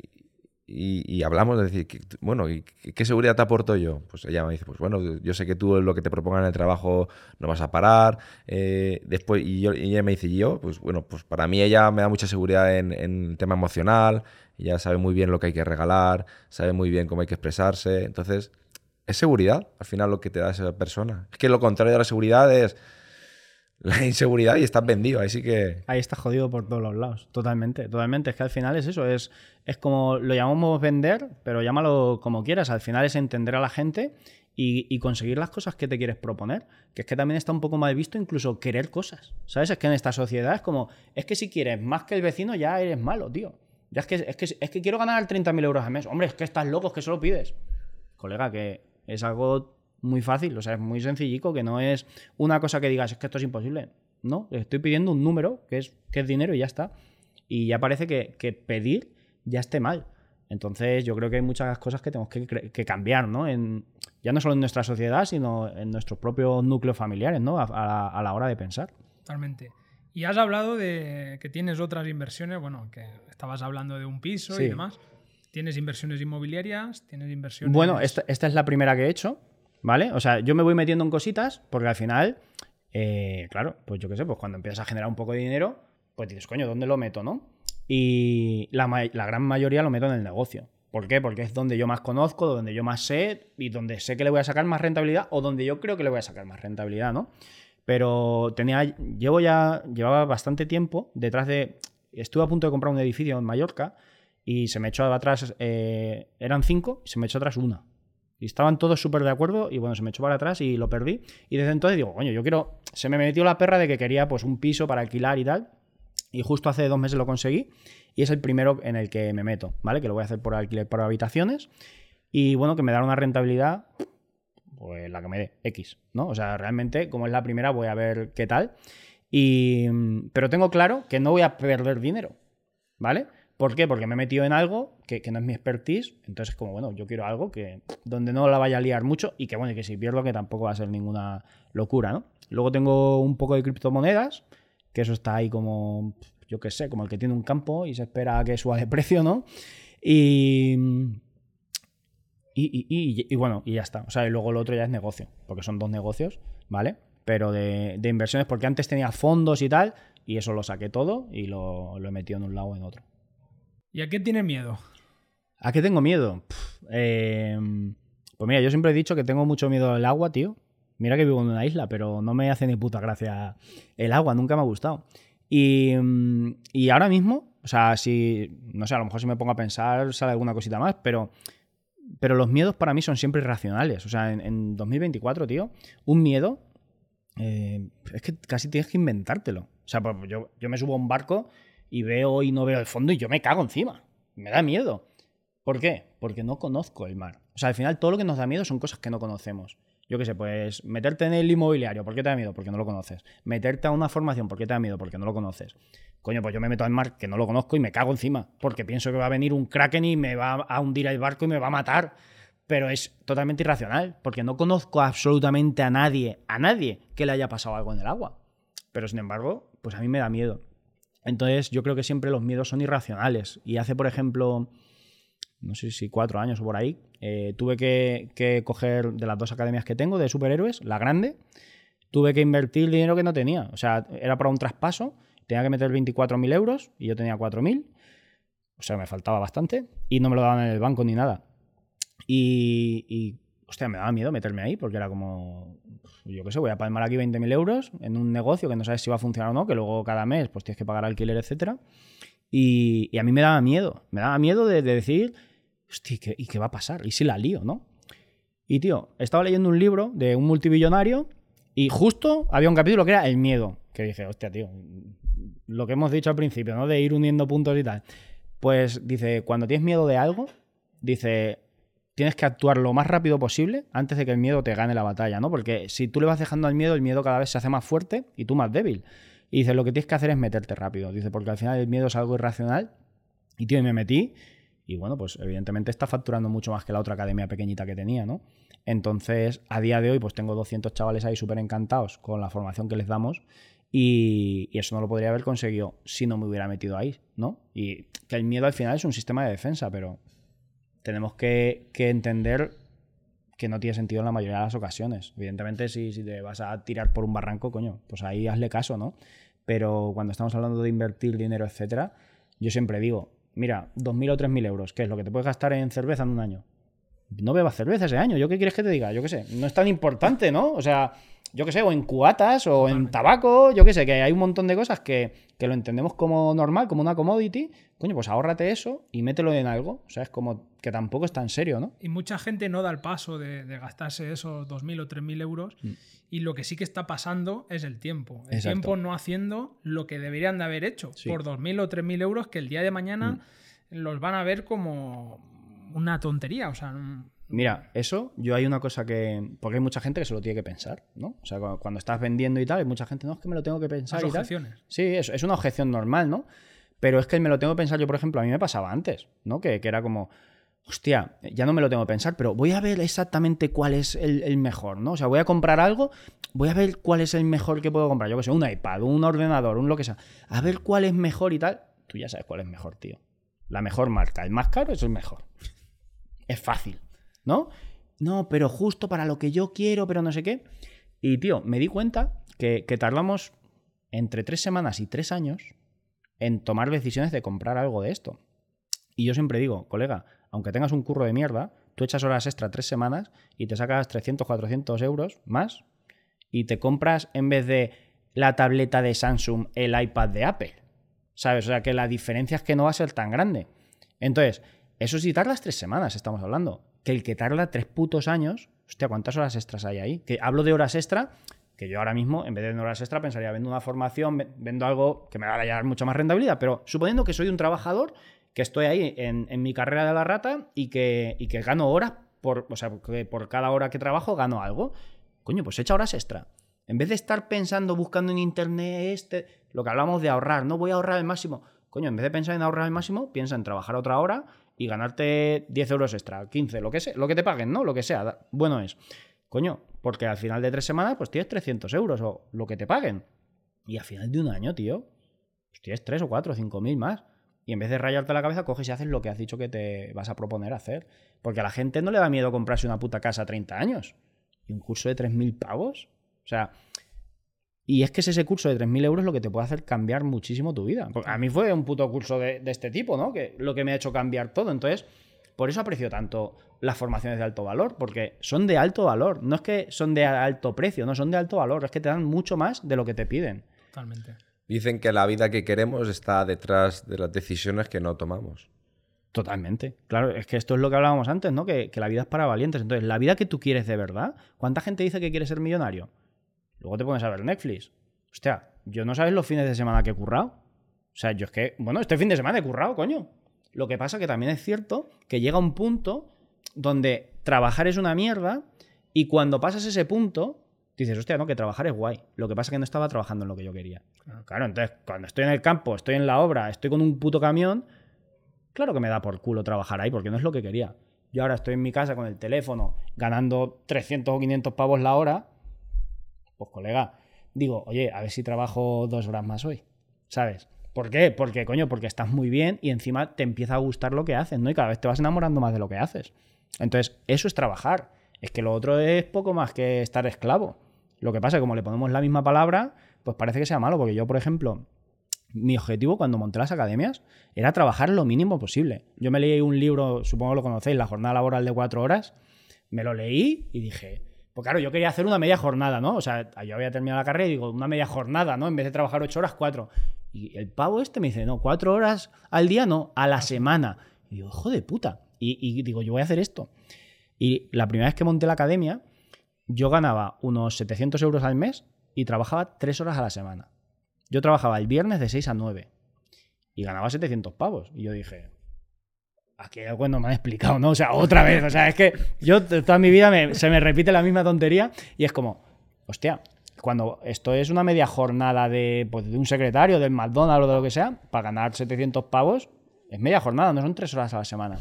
y, hablamos de decir, bueno, ¿y qué seguridad te aporto yo? Pues ella me dice, pues bueno, yo sé que tú lo que te propongan en el trabajo no vas a parar. Eh, después, y, yo, ella me dice, y yo, pues bueno, pues para mí ella me da mucha seguridad en, en, el tema emocional, ella sabe muy bien lo que hay que regalar, sabe muy bien cómo hay que expresarse. Entonces, es seguridad al final lo que te da esa persona. Es que lo contrario de la seguridad es la inseguridad y estás vendido. Ahí sí que. Ahí estás jodido por todos los lados. Totalmente, totalmente. Es que al final es eso. Es, es como lo llamamos vender, pero llámalo como quieras. Al final es entender a la gente y, y, conseguir las cosas que te quieres proponer. Que es que también está un poco mal visto incluso querer cosas. ¿Sabes? Es que en esta sociedad es como. Es que si quieres más que el vecino, ya eres malo, tío. Ya es que, es que, es que quiero ganar 30.000 euros al mes. Hombre, es que estás loco, es que solo pides. Colega, que es algo muy fácil, o sea, es muy sencillico, que no es una cosa que digas, es que esto es imposible. No, estoy pidiendo un número, que es, que es dinero y ya está. Y ya parece que, que pedir ya esté mal. Entonces yo creo que hay muchas cosas que tenemos que, que cambiar, ¿no? En, ya no solo en nuestra sociedad, sino en nuestros propios núcleos familiares, ¿no? A, a, a la hora de pensar. Totalmente. Y has hablado de que tienes otras inversiones, bueno, que estabas hablando de un piso sí. y demás. ¿Tienes inversiones inmobiliarias? ¿Tienes inversiones...? Bueno, esta, esta, es la primera que he hecho, ¿vale? O sea, yo me voy metiendo en cositas porque al final, eh, claro, pues yo qué sé, pues cuando empiezas a generar un poco de dinero, pues dices, coño, ¿dónde lo meto, no? Y la, gran mayoría lo meto en el negocio. ¿Por qué? Porque es donde yo más conozco, donde yo más sé y donde sé que le voy a sacar más rentabilidad o donde yo creo que le voy a sacar más rentabilidad, ¿no? Pero tenía, llevo ya, llevaba bastante tiempo detrás de, estuve a punto de comprar un edificio en Mallorca y se me echó atrás, eh, eran cinco, y se me echó atrás una. Y estaban todos súper de acuerdo y bueno, se me echó para atrás y lo perdí. Y desde entonces digo, coño, yo quiero, se me metió la perra de que quería pues un piso para alquilar y tal. Y justo hace dos meses lo conseguí y es el primero en el que me meto, ¿vale? Que lo voy a hacer por alquiler por habitaciones. Y bueno, que me dará una rentabilidad, pues la que me dé, X, ¿no? O sea, realmente, como es la primera, voy a ver qué tal. Y, pero tengo claro que no voy a perder dinero, ¿vale? ¿Por qué? Porque me he metido en algo que, no es mi expertise. Entonces, como bueno, yo quiero algo que donde no la vaya a liar mucho y que bueno, y que si pierdo, que tampoco va a ser ninguna locura, ¿no? Luego tengo un poco de criptomonedas, que eso está ahí como. Yo qué sé, como el que tiene un campo y se espera a que suba de precio, ¿no? Y- y- y bueno, y ya está. O sea, y luego lo otro ya es negocio, porque son dos negocios, ¿vale? Pero de, de inversiones, porque antes tenía fondos y tal, y eso lo saqué todo y lo, lo he metido en un lado o en otro. ¿Y a qué tienes miedo? ¿A qué tengo miedo? Eh, pues mira, yo siempre he dicho que tengo mucho miedo al agua, tío. Mira que vivo en una isla, pero no me hace ni puta gracia el agua, nunca me ha gustado. Y, mm, y ahora mismo, o sea, si, no sé, a lo mejor si me pongo a pensar sale alguna cosita más, pero, pero los miedos para mí son siempre irracionales. O sea, en, en 2024, tío, un miedo eh, es que casi tienes que inventártelo. O sea, pues yo, yo me subo a un barco y veo y no veo el fondo y yo me cago encima. Me da miedo. ¿Por qué? Porque no conozco el mar. O sea, al final todo lo que nos da miedo son cosas que no conocemos. Yo qué sé, pues meterte en el inmobiliario, ¿por qué te da miedo? Porque no lo conoces. Meterte a una formación, ¿por qué te da miedo? Porque no lo conoces. Coño, pues yo me meto al mar que no lo conozco y me cago encima. Porque pienso que va a venir un kraken y me va a hundir el barco y me va a matar. Pero es totalmente irracional, porque no conozco absolutamente a nadie, a nadie que le haya pasado algo en el agua. Pero sin embargo, pues a mí me da miedo. Entonces yo creo que siempre los miedos son irracionales. Y hace, por ejemplo, no sé si cuatro años o por ahí, eh, tuve que, coger de las dos academias que tengo de superhéroes, la grande, tuve que invertir dinero que no tenía. O sea, era para un traspaso, tenía que meter 24.000 euros y yo tenía 4.000. O sea, me faltaba bastante y no me lo daban en el banco ni nada. Y, hostia, me daba miedo meterme ahí porque era como, yo qué sé, voy a palmar aquí 20.000 euros en un negocio que no sabes si va a funcionar o no, que luego cada mes pues tienes que pagar alquiler, etcétera. Y, y a mí me daba miedo, me daba miedo de, de decir, hostia, ¿y qué, ¿y qué va a pasar? ¿Y si la lío, no? Y tío, estaba leyendo un libro de un multimillonario y justo había un capítulo que era el miedo. Que dije, hostia, tío, lo que hemos dicho al principio, ¿no? De ir uniendo puntos y tal. Pues dice, cuando tienes miedo de algo, dice, tienes que actuar lo más rápido posible antes de que el miedo te gane la batalla, ¿no? Porque si tú le vas dejando al miedo, el miedo cada vez se hace más fuerte y tú más débil. Y dice, lo que tienes que hacer es meterte rápido. Dice, porque al final el miedo es algo irracional. Y tío, y me metí. Y bueno, pues evidentemente está facturando mucho más que la otra academia pequeñita que tenía, ¿no? Entonces, a día de hoy, pues tengo 200 chavales ahí súper encantados con la formación que les damos. Y, y eso no lo podría haber conseguido si no me hubiera metido ahí, ¿no? Y que el miedo al final es un sistema de defensa, pero tenemos que, que entender que no tiene sentido en la mayoría de las ocasiones. Evidentemente, si, si te vas a tirar por un barranco, coño, pues ahí hazle caso, ¿no? Pero cuando estamos hablando de invertir dinero, etcétera, yo siempre digo, mira, 2.000 o 3.000 euros, ¿qué es lo que te puedes gastar en cerveza en un año? No bebas cerveza ese año, ¿yo qué quieres que te diga? Yo qué sé, no es tan importante, ¿no? O sea, yo qué sé, o en cuatas, o en tabaco, yo qué sé, que hay un montón de cosas que, que lo entendemos como normal, como una commodity. Coño, pues ahórrate eso y mételo en algo. O sea, es como que tampoco es tan serio, ¿no? Y mucha gente no da el paso de, de gastarse esos 2.000 o 3.000 euros. Y lo que sí que está pasando es el tiempo. El Mm. Exacto. tiempo no haciendo lo que deberían de haber hecho Sí. por 2.000 o 3.000 euros que el día de mañana Mm. los van a ver como una tontería. O sea, un- Mira, eso, yo hay una cosa que. Porque hay mucha gente que se lo tiene que pensar, ¿no? O sea, cu- cuando estás vendiendo y tal, hay mucha gente, no, es que me lo tengo que pensar las y tal. objeciones. Sí, es, es una objeción normal, ¿no? Pero es que me lo tengo que pensar yo, por ejemplo, a mí me pasaba antes, ¿no? Que, que era como, hostia, ya no me lo tengo que pensar, pero voy a ver exactamente cuál es el, el mejor, ¿no? O sea, voy a comprar algo, voy a ver cuál es el mejor que puedo comprar. Yo que sé, un iPad, un ordenador, un lo que sea. A ver cuál es mejor y tal. Tú ya sabes cuál es mejor, tío. La mejor marca. El más caro es el mejor. Es fácil, ¿no? No, pero justo para lo que yo quiero, pero no sé qué. Y, tío, me di cuenta que, tardamos entre tres semanas y tres años en tomar decisiones de comprar algo de esto. Y yo siempre digo, colega, aunque tengas un curro de mierda, tú echas horas extra tres semanas y te sacas 300, 400 euros más y te compras en vez de la tableta de Samsung, el iPad de Apple. ¿Sabes? O sea, que la diferencia es que no va a ser tan grande. Entonces, eso sí tardas tres semanas, estamos hablando. Que el que tarda tres putos años, hostia, ¿cuántas horas extras hay ahí? Que hablo de horas extra, que yo ahora mismo, en vez de horas extra, pensaría, vendo una formación, ve- vendo algo que me va a dar mucho más rentabilidad, pero suponiendo que soy un trabajador, que estoy ahí en, mi carrera de la rata y que, y que gano horas, por, o sea, que por cada hora que trabajo gano algo, coño, pues echa horas extra. En vez de estar pensando, buscando en internet este, lo que hablamos de ahorrar, no voy a ahorrar el máximo. Coño, en vez de pensar en ahorrar el máximo, piensa en trabajar otra hora y ganarte 10 euros extra, 15, lo que sea, lo que te paguen, ¿no? Lo que sea, bueno es. Coño, porque al final de tres semanas, pues tienes 300 euros o lo que te paguen. Y al final de un año, tío, pues tienes 3 o 4 o 5 mil más. Y en vez de rayarte la cabeza, coges y haces lo que has dicho que te vas a proponer hacer. Porque a la gente no le da miedo comprarse una puta casa a 30 años. ¿Y un curso de 3.000 pavos? O sea, y es que es ese curso de 3.000 euros lo que te puede hacer cambiar muchísimo tu vida. Porque a mí fue un puto curso de, de este tipo, ¿no? Que lo que me ha hecho cambiar todo. Entonces, por eso aprecio tanto las formaciones de alto valor, porque son de alto valor. No es que son de alto precio, no son de alto valor. Es que te dan mucho más de lo que te piden. Totalmente. Dicen que la vida que queremos está detrás de las decisiones que no tomamos. Totalmente. Claro, es que esto es lo que hablábamos antes, ¿no? Que, que la vida es para valientes. Entonces, la vida que tú quieres de verdad, ¿cuánta gente dice que quiere ser millonario? Luego te pones a ver Netflix. Hostia, yo no sabes los fines de semana que he currado. O sea, yo es que, bueno, este fin de semana he currado, coño. Lo que pasa que también es cierto que llega un punto donde trabajar es una mierda y cuando pasas ese punto, dices, hostia, no, que trabajar es guay. Lo que pasa es que no estaba trabajando en lo que yo quería. Claro, entonces, cuando estoy en el campo, estoy en la obra, estoy con un puto camión, claro que me da por culo trabajar ahí porque no es lo que quería. Yo ahora estoy en mi casa con el teléfono ganando 300 o 500 pavos la hora. Pues colega, digo, oye, a ver si trabajo dos horas más hoy. ¿Sabes? ¿Por qué? Porque, coño, porque estás muy bien y encima te empieza a gustar lo que haces, ¿no? Y cada vez te vas enamorando más de lo que haces. Entonces, eso es trabajar. Es que lo otro es poco más que estar esclavo. Lo que pasa es que como le ponemos la misma palabra, pues parece que sea malo, porque yo, por ejemplo, mi objetivo cuando monté las academias era trabajar lo mínimo posible. Yo me leí un libro, supongo que lo conocéis, La jornada laboral de cuatro horas, me lo leí y dije, pues claro, yo quería hacer una media jornada, ¿no? O sea, yo había terminado la carrera y digo, una media jornada, ¿no? En vez de trabajar ocho horas, cuatro. Y el pavo este me dice, no, cuatro horas al día, no, a la semana. Y digo, hijo de puta. Y, digo, yo voy a hacer esto. Y la primera vez que monté la academia, yo ganaba unos 700 euros al mes y trabajaba tres horas a la semana. Yo trabajaba el viernes de 6 a 9 y ganaba 700 pavos. Y yo dije, aquí algo no me han explicado, ¿no? O sea, otra vez. O sea, es que yo toda mi vida me- se me repite la misma tontería y es como, hostia, cuando esto es una media jornada de, pues, de un secretario, del McDonald's o de lo que sea, para ganar 700 pavos, es media jornada, no son tres horas a la semana.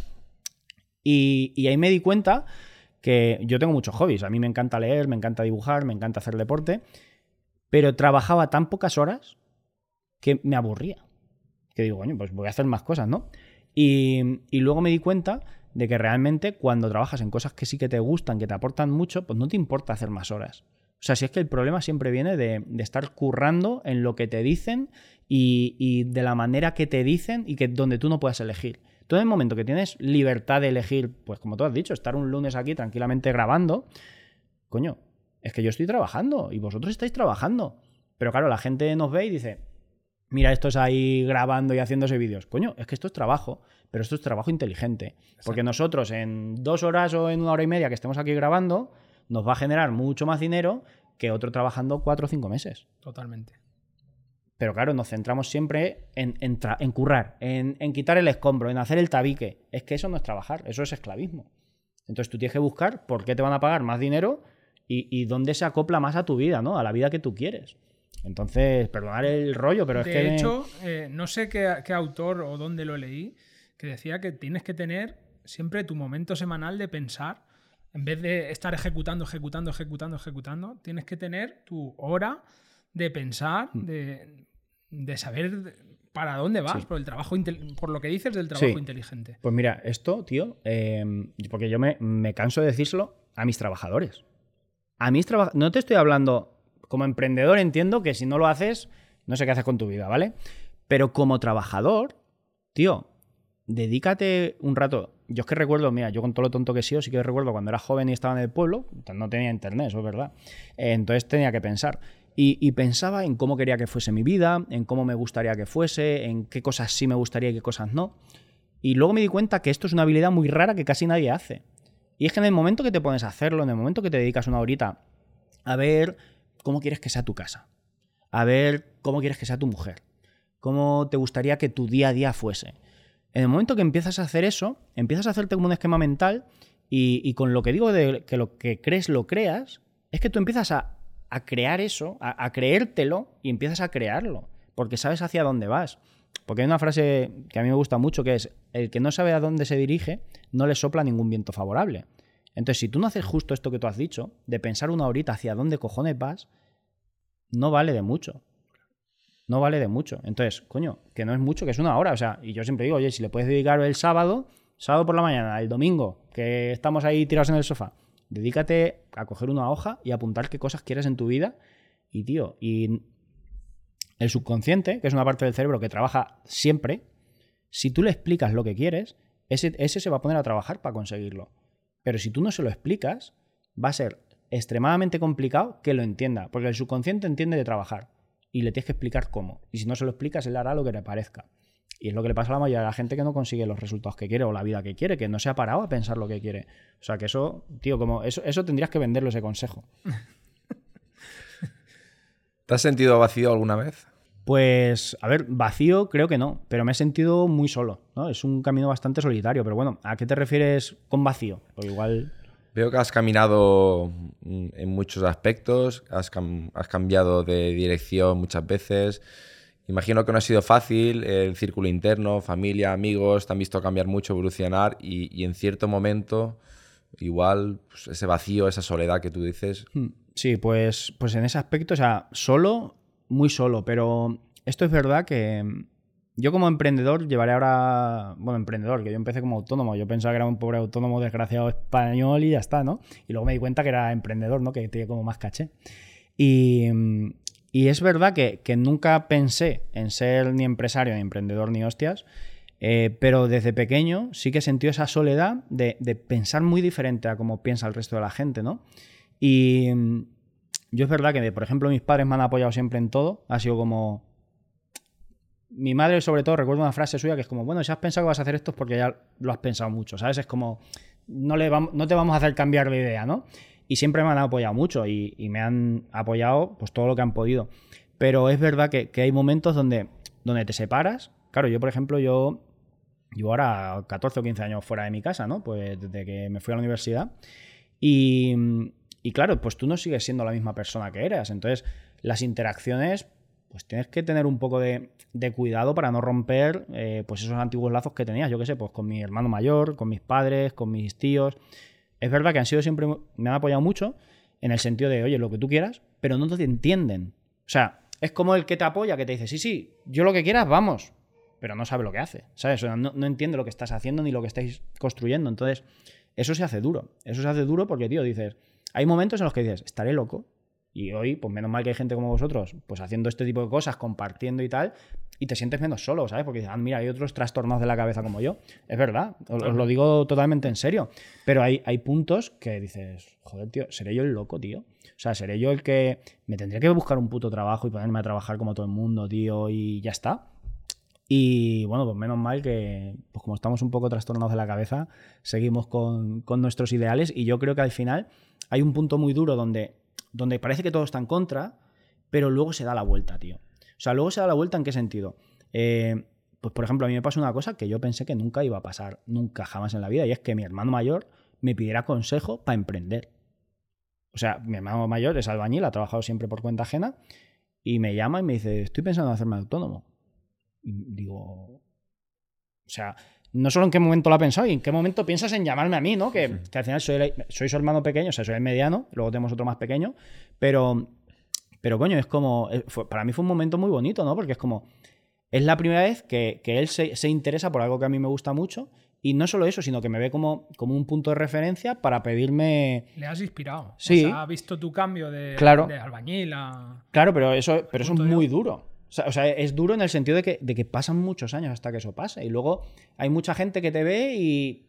Y, y ahí me di cuenta que yo tengo muchos hobbies. A mí me encanta leer, me encanta dibujar, me encanta hacer deporte, pero trabajaba tan pocas horas que me aburría. Que digo, coño, pues voy a hacer más cosas, ¿no? Y, luego me di cuenta de que realmente cuando trabajas en cosas que sí que te gustan, que te aportan mucho, pues no te importa hacer más horas. O sea, si es que el problema siempre viene de, estar currando en lo que te dicen y, de la manera que te dicen y que donde tú no puedas elegir. Tú en el momento que tienes libertad de elegir, pues como tú has dicho, estar un lunes aquí tranquilamente grabando, coño, es que yo estoy trabajando y vosotros estáis trabajando. Pero claro, la gente nos ve y dice, mira, estos ahí grabando y haciéndose vídeos. Coño, es que esto es trabajo, pero esto es trabajo inteligente. Porque nosotros en dos horas o en una hora y media que estemos aquí grabando, nos va a generar mucho más dinero que otro trabajando cuatro o cinco meses. Totalmente. Pero claro, nos centramos siempre en, en, en currar, en, en quitar el escombro, en hacer el tabique. Es que eso no es trabajar, eso es esclavismo. Entonces tú tienes que buscar por qué te van a pagar más dinero y, y dónde se acopla más a tu vida, ¿no? A la vida que tú quieres. Entonces, perdonar el rollo, pero es de que... me- hecho, eh, no sé qué, qué autor o dónde lo leí, que decía que tienes que tener siempre tu momento semanal de pensar. En vez de estar ejecutando, ejecutando, ejecutando, ejecutando, tienes que tener tu hora de pensar, Mm. de, de saber para dónde vas, por el trabajo por lo que dices del trabajo Sí. inteligente. Pues mira, esto, tío, eh, porque yo me, me canso de decírselo a mis trabajadores. A mis trabajadores. No te estoy hablando como emprendedor, entiendo que si no lo haces, no sé qué haces con tu vida, ¿vale? Pero como trabajador, tío, dedícate un rato. Yo es que recuerdo, mira, yo con todo lo tonto que he sido, sí que recuerdo cuando era joven y estaba en el pueblo, no tenía internet, eso es verdad. Eh, entonces tenía que pensar. Y, y pensaba en cómo quería que fuese mi vida, en cómo me gustaría que fuese, en qué cosas sí me gustaría y qué cosas no. Y luego me di cuenta que esto es una habilidad muy rara que casi nadie hace. Y es que en el momento que te pones a hacerlo, en el momento que te dedicas una horita a ver cómo quieres que sea tu casa, a ver cómo quieres que sea tu mujer, cómo te gustaría que tu día a día fuese. En el momento que empiezas a hacer eso, empiezas a hacerte como un esquema mental y, con lo que digo de que lo que crees lo creas, es que tú empiezas a, a crear eso, a, a creértelo y empiezas a crearlo, porque sabes hacia dónde vas. Porque hay una frase que a mí me gusta mucho que es, el que no sabe a dónde se dirige, no le sopla ningún viento favorable. Entonces, si tú no haces justo esto que tú has dicho, de pensar una horita hacia dónde cojones vas, no vale de mucho. no vale de mucho. Entonces, coño, que no es mucho, que es una hora. O sea, y yo siempre digo, oye, si le puedes dedicar el sábado, sábado por la mañana, el domingo, que estamos ahí tirados en el sofá, dedícate a coger una hoja y apuntar qué cosas quieres en tu vida. Y, tío, y el subconsciente, que es una parte del cerebro que trabaja siempre, si tú le explicas lo que quieres, ese, ese se va a poner a trabajar para conseguirlo. Pero si tú no se lo explicas, va a ser extremadamente complicado que lo entienda, porque el subconsciente entiende de trabajar y le tienes que explicar cómo. Y si no se lo explicas, él hará lo que le parezca. Y es lo que le pasa a la mayoría de la gente que no consigue los resultados que quiere o la vida que quiere, que no se ha parado a pensar lo que quiere. O sea, que eso, tío, como eso, eso tendrías que venderlo ese consejo. ¿Te has sentido vacío alguna vez? Pues, a ver, vacío creo que no, pero me he sentido muy solo, ¿no? Es un camino bastante solitario, pero bueno, ¿a qué te refieres con vacío? Porque igual... Veo que has caminado en muchos aspectos, has, cambiado de dirección muchas veces. Imagino que no ha sido fácil, el círculo interno, familia, amigos, te han visto cambiar mucho, evolucionar y, en cierto momento, igual, pues, ese vacío, esa soledad que tú dices. Hmm. Sí, pues, pues en ese aspecto, o sea, solo, muy solo, pero esto es verdad que yo como emprendedor llevaré ahora, bueno, emprendedor, que yo empecé como autónomo, yo pensaba que era un pobre autónomo desgraciado español y ya está, ¿no? Y luego me di cuenta que era emprendedor, ¿no? Que tenía como más caché. Y, es verdad que, nunca pensé en ser ni empresario, ni emprendedor, ni hostias, eh, pero desde pequeño sí que sentí esa soledad de, de, pensar muy diferente a como piensa el resto de la gente, ¿no? Y yo es verdad que, por ejemplo, mis padres me han apoyado siempre en todo, ha sido como mi madre, sobre todo, recuerdo una frase suya que es como, bueno, si has pensado que vas a hacer esto es porque ya lo has pensado mucho, ¿sabes? Es como, no, le no te vamos a hacer cambiar la idea, ¿no? Y siempre me han apoyado mucho y, me han apoyado pues todo lo que han podido. Pero es verdad que, hay momentos donde, donde te separas. Claro, yo, por ejemplo, yo llevo ahora 14 o 15 años fuera de mi casa, ¿no? Pues desde que me fui a la universidad. Y, y claro, pues tú no sigues siendo la misma persona que eras. Entonces, las interacciones pues tienes que tener un poco de, cuidado para no romper eh, pues esos antiguos lazos que tenías, yo qué sé, pues con mi hermano mayor, con mis padres, con mis tíos. Es verdad que han sido siempre, me han apoyado mucho en el sentido de, oye, lo que tú quieras, pero no te entienden. O sea, es como el que te apoya, que te dice, sí, sí, yo lo que quieras, vamos, pero no sabe lo que hace, ¿sabes? O sea, no, no entiende lo que estás haciendo ni lo que estáis construyendo. Entonces, eso se hace duro. Eso se hace duro porque, tío, dices, hay momentos en los que dices, estaré loco, y hoy, pues menos mal que hay gente como vosotros, pues haciendo este tipo de cosas, compartiendo y tal, y te sientes menos solo, ¿sabes? Porque dices, ah, mira, hay otros trastornados de la cabeza como yo. Es verdad, os, lo digo totalmente en serio. Pero hay, hay puntos que dices, joder, tío, ¿seré yo el loco, tío? O sea, ¿seré yo el que me tendría que buscar un puto trabajo y ponerme a trabajar como todo el mundo, tío, y ya está? Y bueno, pues menos mal que, pues como estamos un poco trastornados de la cabeza, seguimos con, con nuestros ideales y yo creo que al final hay un punto muy duro donde donde parece que todo está en contra, pero luego se da la vuelta, tío. O sea, luego se da la vuelta en qué sentido. Eh, pues por ejemplo, a mí me pasó una cosa que yo pensé que nunca iba a pasar, nunca jamás en la vida, y es que mi hermano mayor me pidiera consejo para emprender. O sea, mi hermano mayor es albañil, ha trabajado siempre por cuenta ajena, y me llama y me dice, estoy pensando en hacerme autónomo. Y digo, o sea, no solo en qué momento lo ha pensado y en qué momento piensas en llamarme a mí, ¿no? Que, al final soy, soy, su hermano pequeño, o sea, soy el mediano, luego tenemos otro más pequeño, pero, pero coño, es como, eh, para mí fue un momento muy bonito, ¿no? Porque es como, es la primera vez que, él se, interesa por algo que a mí me gusta mucho y no solo eso, sino que me ve como, como un punto de referencia para pedirme... Le has inspirado. Sí. ha visto tu cambio de, de albañil a... Claro, pero eso, pero eso es muy duro. O sea, es duro en el sentido de que, pasan muchos años hasta que eso pase. Y luego hay mucha gente que te ve y,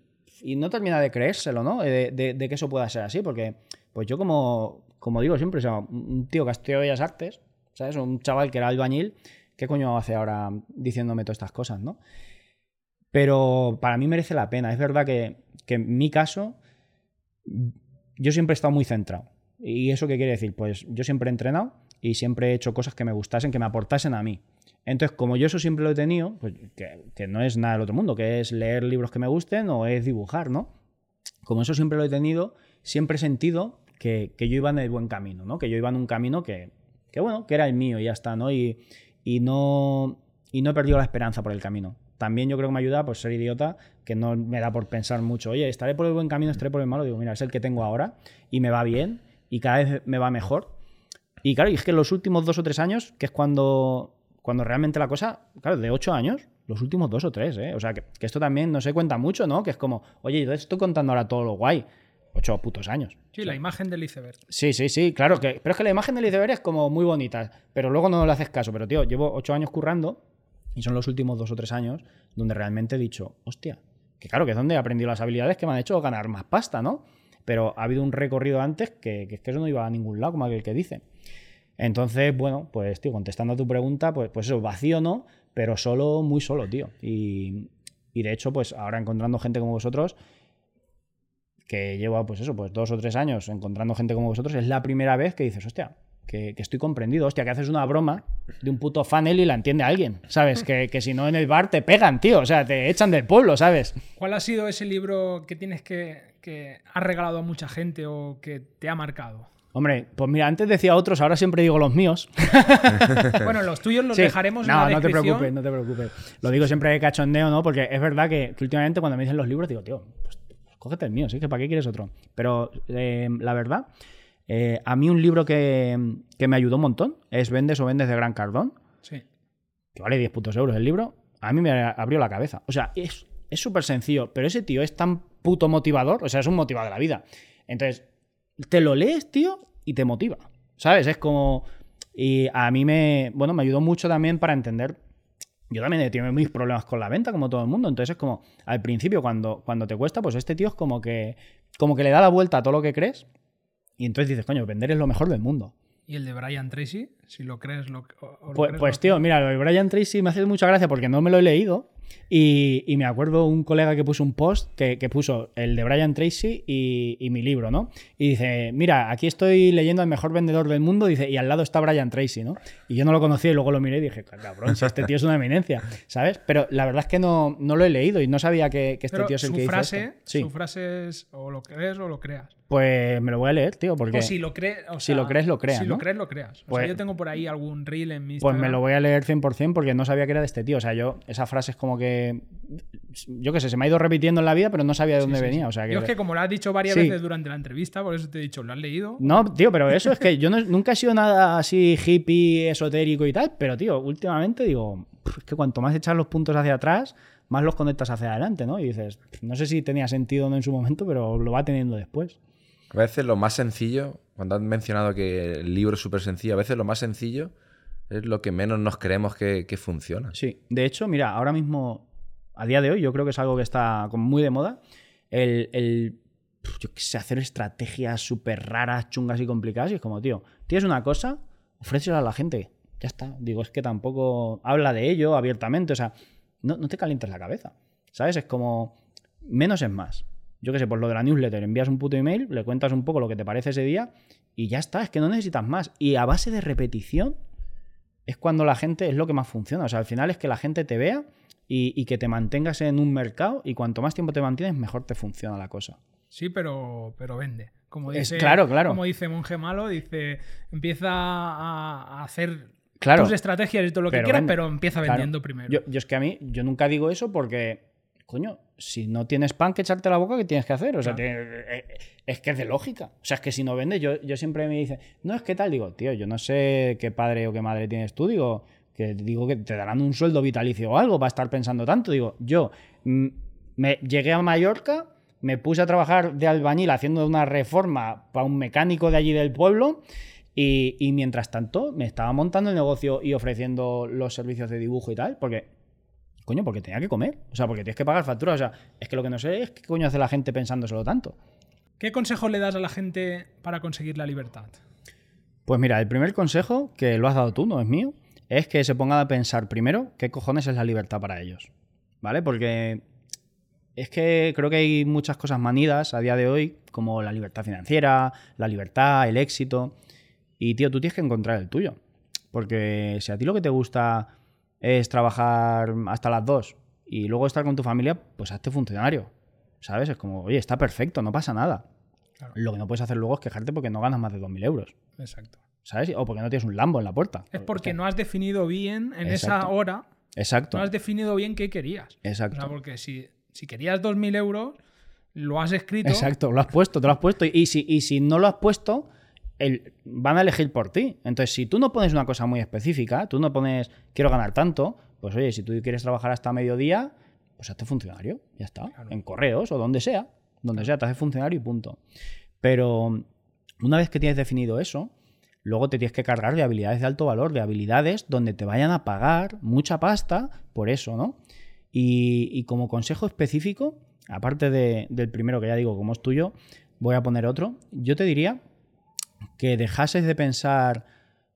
no termina de creérselo, ¿no? De, que eso pueda ser así. Porque, pues yo como, como digo siempre, o sea, un tío que ha estudiado Bellas Artes, ¿sabes? Un chaval que era albañil, ¿qué coño hace ahora diciéndome todas estas cosas, no? Pero para mí merece la pena. Es verdad que, que en mi caso, yo siempre he estado muy centrado. ¿Y eso qué quiere decir? Pues yo siempre he entrenado y siempre he hecho cosas que me gustasen, que me aportasen a mí. Entonces, como yo eso siempre lo he tenido, pues que, no es nada del otro mundo, que es leer libros que me gusten o es dibujar, ¿no? Como eso siempre lo he tenido, siempre he sentido que, yo iba en el buen camino, ¿no? Que yo iba en un camino que, que bueno, que era el mío y ya está, ¿no? Y, y no, y no he perdido la esperanza por el camino. También yo creo que me ayuda por ser idiota, que no me da por pensar mucho, oye, estaré por el buen camino, estaré por el malo. Digo, mira, es el que tengo ahora y me va bien y cada vez me va mejor y claro, y es que en los últimos dos o tres años, que es cuando, cuando realmente la cosa, claro, de 8 años, los últimos dos o tres, ¿eh? O sea, que, que esto también no se cuenta mucho, ¿no? Que es como, oye, yo te estoy contando ahora todo lo guay. Ocho putos años. Sí, la imagen del iceberg. Sí, sí, sí, claro. Que, pero es que la imagen del iceberg es como muy bonita, pero luego no le haces caso. Pero, tío, llevo ocho años currando y son los últimos dos o tres años donde realmente he dicho, hostia, que claro, que es donde he aprendido las habilidades que me han hecho ganar más pasta, ¿no? Pero ha habido un recorrido antes que, que que eso no iba a ningún lado, como aquel que dice. Entonces, bueno, pues, tío, contestando a tu pregunta, pues, pues eso, vacío no, pero solo, muy solo, tío. Y, y de hecho, pues ahora encontrando gente como vosotros, que llevo, pues eso, pues dos o tres años encontrando gente como vosotros, es la primera vez que dices, hostia, que, que estoy comprendido, hostia, que haces una broma de un puto funnel y la entiende alguien, ¿sabes? Que, que si no en el bar te pegan, tío, o sea, te echan del pueblo, ¿sabes? ¿Cuál ha sido ese libro que tienes que, que has regalado a mucha gente o que te ha marcado? Hombre, pues mira, antes decía otros, ahora siempre digo los míos. bueno, los tuyos los Sí. dejaremos en no, la no te descripción. preocupes, no te preocupes. Lo digo siempre de cachondeo, ¿no? Porque es verdad que, que últimamente cuando me dicen los libros digo, tío, pues, cógete el mío, ¿sí? Que ¿Para qué quieres otro? Pero eh, la verdad, eh, a mí un libro que, que me ayudó un montón es Vendes o Vendes de Gran Cardón, Sí. que vale 10 putos euros el libro, a mí me abrió la cabeza. O sea, es es súper sencillo, pero ese tío es tan puto motivador, o sea, es un motivador de la vida. Entonces, te lo lees, tío, y te motiva. ¿Sabes? Es como. Y a mí me. Bueno, me ayudó mucho también para entender. Yo también he tenido mis problemas con la venta, como todo el mundo. Entonces es como. Al principio, cuando, cuando te cuesta, pues este tío es como que. Como que le da la vuelta a todo lo que crees. Y entonces dices, coño, vender es lo mejor del mundo. ¿Y el de Brian Tracy? Si lo crees, lo, Pues, crees, pues lo- tío, mira, lo de Brian Tracy me hace mucha gracia porque no me lo he leído. Y, y me acuerdo un colega que puso un post que, que puso el de Brian Tracy y, y mi libro, ¿no? Y dice, mira, aquí estoy leyendo al mejor vendedor del mundo, dice, y al lado está Brian Tracy, ¿no? Y yo no lo conocía y luego lo miré y dije, cabrón, si este tío es una eminencia, ¿sabes? Pero la verdad es que no, no lo he leído y no sabía que, que este Pero tío es el dice esto. Sí, su frase es o lo crees o lo creas. pues me lo voy a leer, tío, porque... O si lo crees, o si sea, lo crees, lo creas, Si ¿no? lo crees, lo creas. O Pues- sea, yo tengo por ahí algún reel en mi Pues me lo voy a leer 100% porque no sabía que era de este tío. O sea, yo, esa frase es como que. Yo qué sé, se me ha ido repitiendo en la vida, pero no sabía de dónde sí, venía. O sea, que, Yo es que como lo has dicho varias veces durante la entrevista, por eso te he dicho, ¿lo has leído? No, tío, pero eso es que yo no- nunca he sido nada así hippie, esotérico y tal. Pero, tío, últimamente digo, "Pff, es que cuanto más echas los puntos hacia atrás, más los conectas hacia adelante, ¿no? Y dices, no sé si tenía sentido o no en su momento, pero lo va teniendo después. A veces lo más sencillo, cuando has mencionado que el libro es súper sencillo, a veces lo más sencillo es lo que menos nos creemos que, funciona. Sí, de hecho, mira, ahora mismo, a día de hoy, yo creo que es algo que está muy de moda. El, el, yo qué sé, hacer estrategias súper raras, chungas y complicadas. Y es como, tío, tienes una cosa, ofrécela a la gente. Ya está. Digo, es que tampoco habla de ello abiertamente. O sea, no, no te calientes la cabeza. ¿Sabes? Es como, menos es más. Yo qué sé, por lo de la newsletter, envías un puto email, le cuentas un poco lo que te parece ese día y ya está. Es que no necesitas más. Y a base de repetición es cuando la gente es lo que más funciona. O sea, al final es que la gente te vea y, y que te mantengas en un mercado y cuanto más tiempo te mantienes, mejor te funciona la cosa. Sí, pero, pero vende. Como Es- dice, claro, claro. Como dice Monje Malo, dice, empieza a, a hacer Claro. tus estrategias y todo lo que Pero quieras, vende. pero empieza Claro. vendiendo primero. Yo, yo es que a mí, yo nunca digo eso porque, coño, si no tienes pan que echarte la boca, ¿qué tienes que hacer? O sea, te- eh, es que es de lógica. O sea, es que si no vendes, yo, yo siempre me dice, no, es que tal, digo, tío, yo no sé qué padre o qué madre tienes tú, digo, que digo que te darán un sueldo vitalicio o algo para estar pensando tanto. Digo, yo mm, me llegué a Mallorca, me puse a trabajar de albañil haciendo una reforma para un mecánico de allí del pueblo. Y, y mientras tanto, me estaba montando el negocio y ofreciendo los servicios de dibujo y tal, porque, coño, porque tenía que comer. O sea, porque tienes que pagar facturas. O sea, es que lo que no sé es qué coño hace la gente pensándoselo tanto. ¿Qué consejo le das a la gente para conseguir la libertad? Pues mira, el primer consejo, que lo has dado tú, no es mío, es que se pongan a pensar primero qué cojones es la libertad para ellos. ¿Vale? Porque es que creo que hay muchas cosas manidas a día de hoy, como la libertad financiera, la libertad, el éxito. Y tío, tú tienes que encontrar el tuyo. Porque si a ti lo que te gusta es trabajar hasta las 2 y luego estar con tu familia, pues hazte funcionario. ¿Sabes? Es como, oye, está perfecto, no pasa nada. Claro. Lo que no puedes hacer luego es quejarte porque no ganas más de 2.000 euros. Exacto. ¿Sabes? O porque no tienes un Lambo en la puerta. Es porque no has definido bien en esa hora, Exacto. no has definido bien qué querías. O Exacto. sea, porque si, si querías 2.000 euros, lo has escrito. Exacto, lo has puesto, te lo has puesto. Y si, y si no lo has puesto, el- van a elegir por ti. Entonces, si tú no pones una cosa muy específica, tú no pones quiero ganar tanto, pues oye, si tú quieres trabajar hasta mediodía, pues hazte funcionario, ya está. En correos o donde sea, donde sea, te haces funcionario y punto. Pero una vez que tienes definido eso, luego te tienes que cargar de habilidades de alto valor, de habilidades donde te vayan a pagar mucha pasta por eso, ¿no? Y, y como consejo específico, aparte de- del primero que ya digo, como es tuyo, voy a poner otro. Yo te diría que dejases de pensar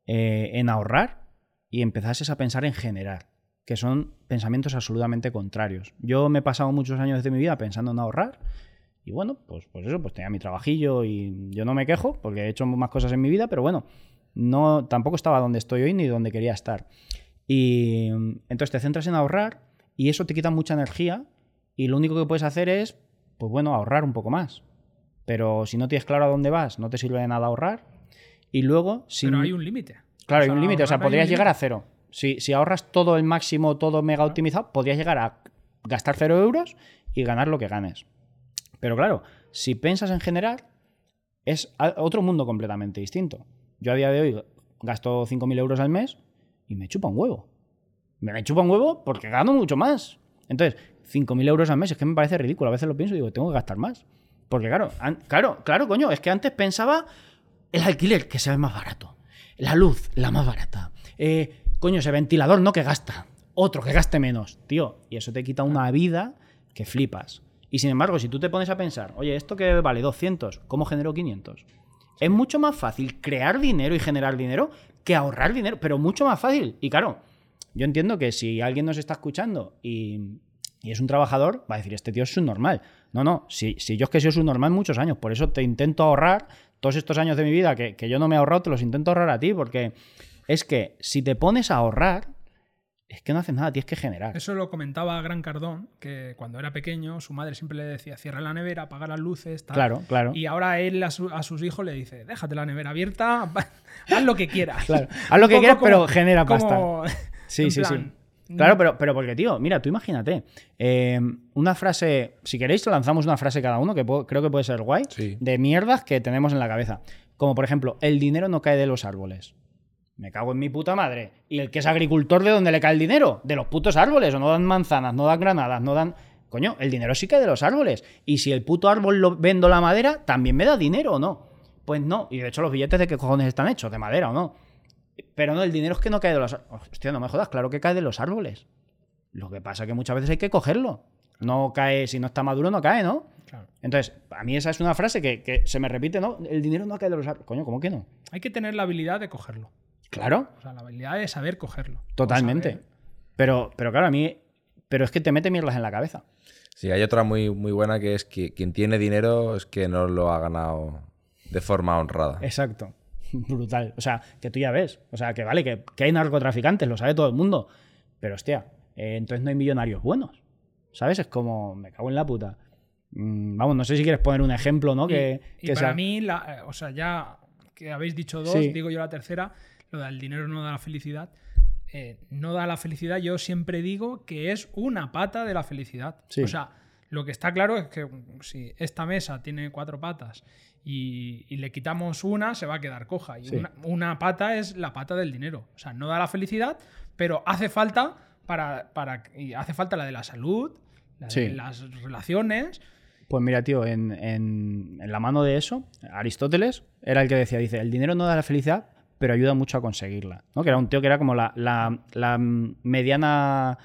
eh, en ahorrar y empezases a pensar en generar, que son pensamientos absolutamente contrarios. Yo me he pasado muchos años de mi vida pensando en ahorrar y bueno, pues, pues eso, pues tenía mi trabajillo y yo no me quejo porque he hecho más cosas en mi vida, pero bueno, no, tampoco estaba donde estoy hoy ni donde quería estar. Y entonces te centras en ahorrar y eso te quita mucha energía y lo único que puedes hacer es, pues bueno, ahorrar un poco más. Pero si no tienes claro a dónde vas, no te sirve de nada ahorrar. Y luego, si Pero hay un límite. Claro, O hay un límite. O sea, podrías llegar a cero. Si, si ahorras todo el máximo, todo mega optimizado, podrías llegar a gastar cero euros y ganar lo que ganes. Pero claro, si piensas en generar, es otro mundo completamente distinto. Yo a día de hoy gasto 5.000 euros al mes y me chupa un huevo. Me me chupa un huevo porque gano mucho más. Entonces, 5.000 euros al mes es que me parece ridículo. A veces lo pienso y digo, tengo que gastar más. Porque claro, an- claro, claro, coño, es que antes pensaba el alquiler, que sea más barato. La luz, la más barata. Eh, coño, ese ventilador no que gasta. Otro que gaste menos. Tío, y eso te quita una vida que flipas. Y sin embargo, si tú te pones a pensar, oye, esto que vale 200, ¿cómo genero 500? Es mucho más fácil crear dinero y generar dinero que ahorrar dinero, pero mucho más fácil. Y claro, yo entiendo que si alguien nos está escuchando y, y es un trabajador, va a decir, este tío es subnormal. No, no, si, si yo es que soy subnormal muchos años, por eso te intento ahorrar todos estos años de mi vida que, que yo no me he ahorrado, te los intento ahorrar a ti, porque es que si te pones a ahorrar, es que no haces nada, tienes que generar. Eso lo comentaba Gran Cardón, que cuando era pequeño su madre siempre le decía cierra la nevera, apaga las luces, tal. Claro, claro. Y ahora él a, su- a sus hijos le dice, déjate la nevera abierta, haz lo que quieras. Claro. Haz lo que Un quieras, pero genera como- Sí, sí, plan, sí. Claro, pero, pero porque, tío, mira, tú imagínate. eh, una frase, si queréis, lanzamos una frase cada uno, que puedo- creo que puede ser guay, Sí. de mierdas que tenemos en la cabeza. Como por ejemplo, el dinero no cae de los árboles. Me cago en mi puta madre. ¿Y el que es agricultor de dónde le cae el dinero? De los putos árboles. O no dan manzanas, no dan granadas, no dan. Coño, el dinero sí cae de los árboles. Y si el puto árbol lo vendo la madera, ¿también me da dinero o no? Pues no. Y de hecho, los billetes de qué cojones están hechos, de madera o no. Pero no, el dinero es que no cae de los árboles. Hostia, no me jodas, claro que cae de los árboles. Lo que pasa es que muchas veces hay que cogerlo. No cae, si no está maduro, no cae, ¿no? Claro. Entonces, a mí esa es una frase que, que se me repite, ¿no? El dinero no cae de los árboles. Coño, ¿cómo que no? Hay que tener la habilidad de cogerlo. Claro, O sea, la habilidad de saber cogerlo. Totalmente. saber- Pero, pero claro, a mí. Pero es que te mete mierdas en la cabeza. Sí, hay otra muy, muy buena que es que quien tiene dinero es que no lo ha ganado de forma honrada. Exacto. Brutal. O sea, que tú ya ves. O sea, que vale, que, que hay narcotraficantes, lo sabe todo el mundo. Pero hostia, eh, entonces no hay millonarios buenos. ¿Sabes? Es como, me cago en la puta. Mm, vamos, no sé si quieres poner un ejemplo, ¿no? Y, que, y que para sea- mí, la- eh, o sea, ya que habéis dicho dos, Sí. digo yo la tercera, lo del dinero no da la felicidad. Eh, no da la felicidad, yo siempre digo que es una pata de la felicidad. Sí. O sea, lo que está claro es que si esta mesa tiene cuatro patas y, y le quitamos una, se va a quedar coja. Y Sí. una, una pata es la pata del dinero. O sea, no da la felicidad, pero hace falta para, para y hace falta la de la salud, la de Sí. las relaciones. Pues mira, tío, en, en- en la mano de eso, Aristóteles era el que decía, dice, el dinero no da la felicidad, pero ayuda mucho a conseguirla. ¿no? Que era un tío que era como la, la- la mediana,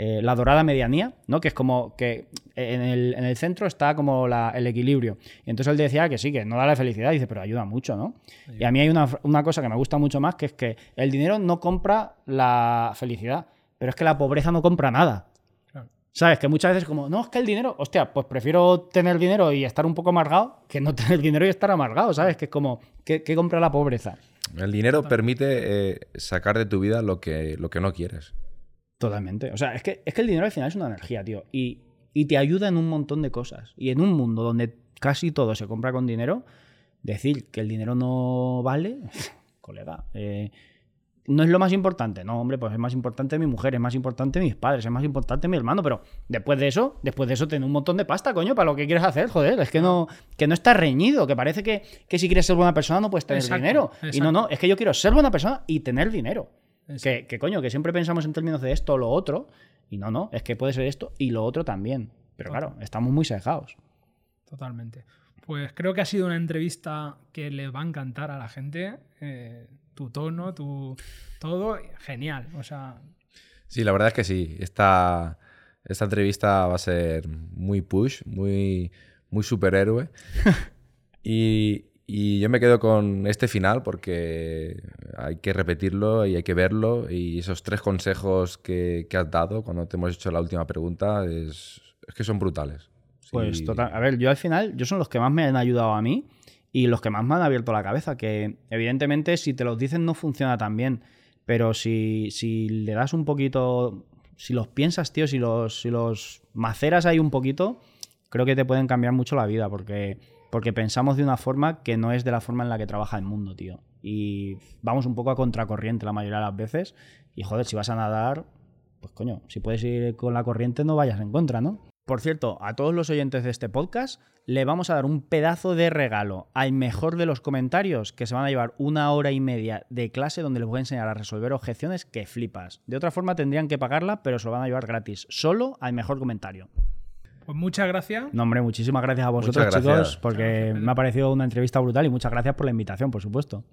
eh, la dorada medianía, ¿no? Que es como que en el, en el centro está como la- el equilibrio. Y entonces él decía que sí, que no da la felicidad, dice, pero ayuda mucho, ¿no? Y a mí hay una, una cosa que me gusta mucho más, que es que el dinero no compra la felicidad, pero es que la pobreza no compra nada. Claro. ¿Sabes? Que muchas veces como, no, es que el dinero, hostia, pues prefiero tener dinero y estar un poco amargado que no tener dinero y estar amargado, ¿sabes? Que es como, ¿qué, qué compra la pobreza? El dinero permite eh, sacar de tu vida lo que, lo que no quieres. Totalmente. O sea, es que, es que el dinero al final es una energía, tío. Y, y te ayuda en un montón de cosas. Y en un mundo donde casi todo se compra con dinero, decir que el dinero no vale, colega, eh, no es lo más importante. No, hombre, pues es más importante mi mujer, es más importante mis padres, es más importante mi hermano, pero después de eso, después de eso, tener un montón de pasta, coño, para lo que quieres hacer, joder. Es que no, que no está reñido, que parece que, que si quieres ser buena persona no puedes tener Exacto, dinero. Y no, no, es que yo quiero ser buena persona y tener dinero. Que, que coño, que siempre pensamos en términos de esto o lo otro. Y no, no, es que puede ser esto y lo otro también. Pero claro, estamos muy sesgados. Totalmente. Pues creo que ha sido una entrevista que le va a encantar a la gente. eh, tu tono, tu todo, genial. O sea, Sí, la verdad es que sí. Esta, esta entrevista va a ser muy push, muy, muy superhéroe. y, y yo me quedo con este final porque hay que repetirlo y hay que verlo. Y esos tres consejos que, que has dado cuando te hemos hecho la última pregunta es, es que son brutales. Sí. Pues total. A ver, yo al final, yo son los que más me han ayudado a mí y los que más me han abierto la cabeza. Que evidentemente, si te los dicen, no funciona tan bien. Pero si, si le das un poquito. Si los piensas, tío, si los, si los maceras ahí un poquito, creo que te pueden cambiar mucho la vida. Porque, porque pensamos de una forma que no es de la forma en la que trabaja el mundo, tío. Y vamos un poco a contracorriente la mayoría de las veces. Y joder, si vas a nadar, pues coño, si puedes ir con la corriente, no vayas en contra, ¿no? Por cierto, a todos los oyentes de este podcast le vamos a dar un pedazo de regalo al mejor de los comentarios que se van a llevar una hora y media de clase donde les voy a enseñar a resolver objeciones que flipas. De otra forma tendrían que pagarla, pero se lo van a llevar gratis. Solo al mejor comentario. Pues muchas gracias. No, hombre, muchísimas gracias a vosotros, gracias. chicos, porque me ha parecido una entrevista brutal y muchas gracias por la invitación, por supuesto.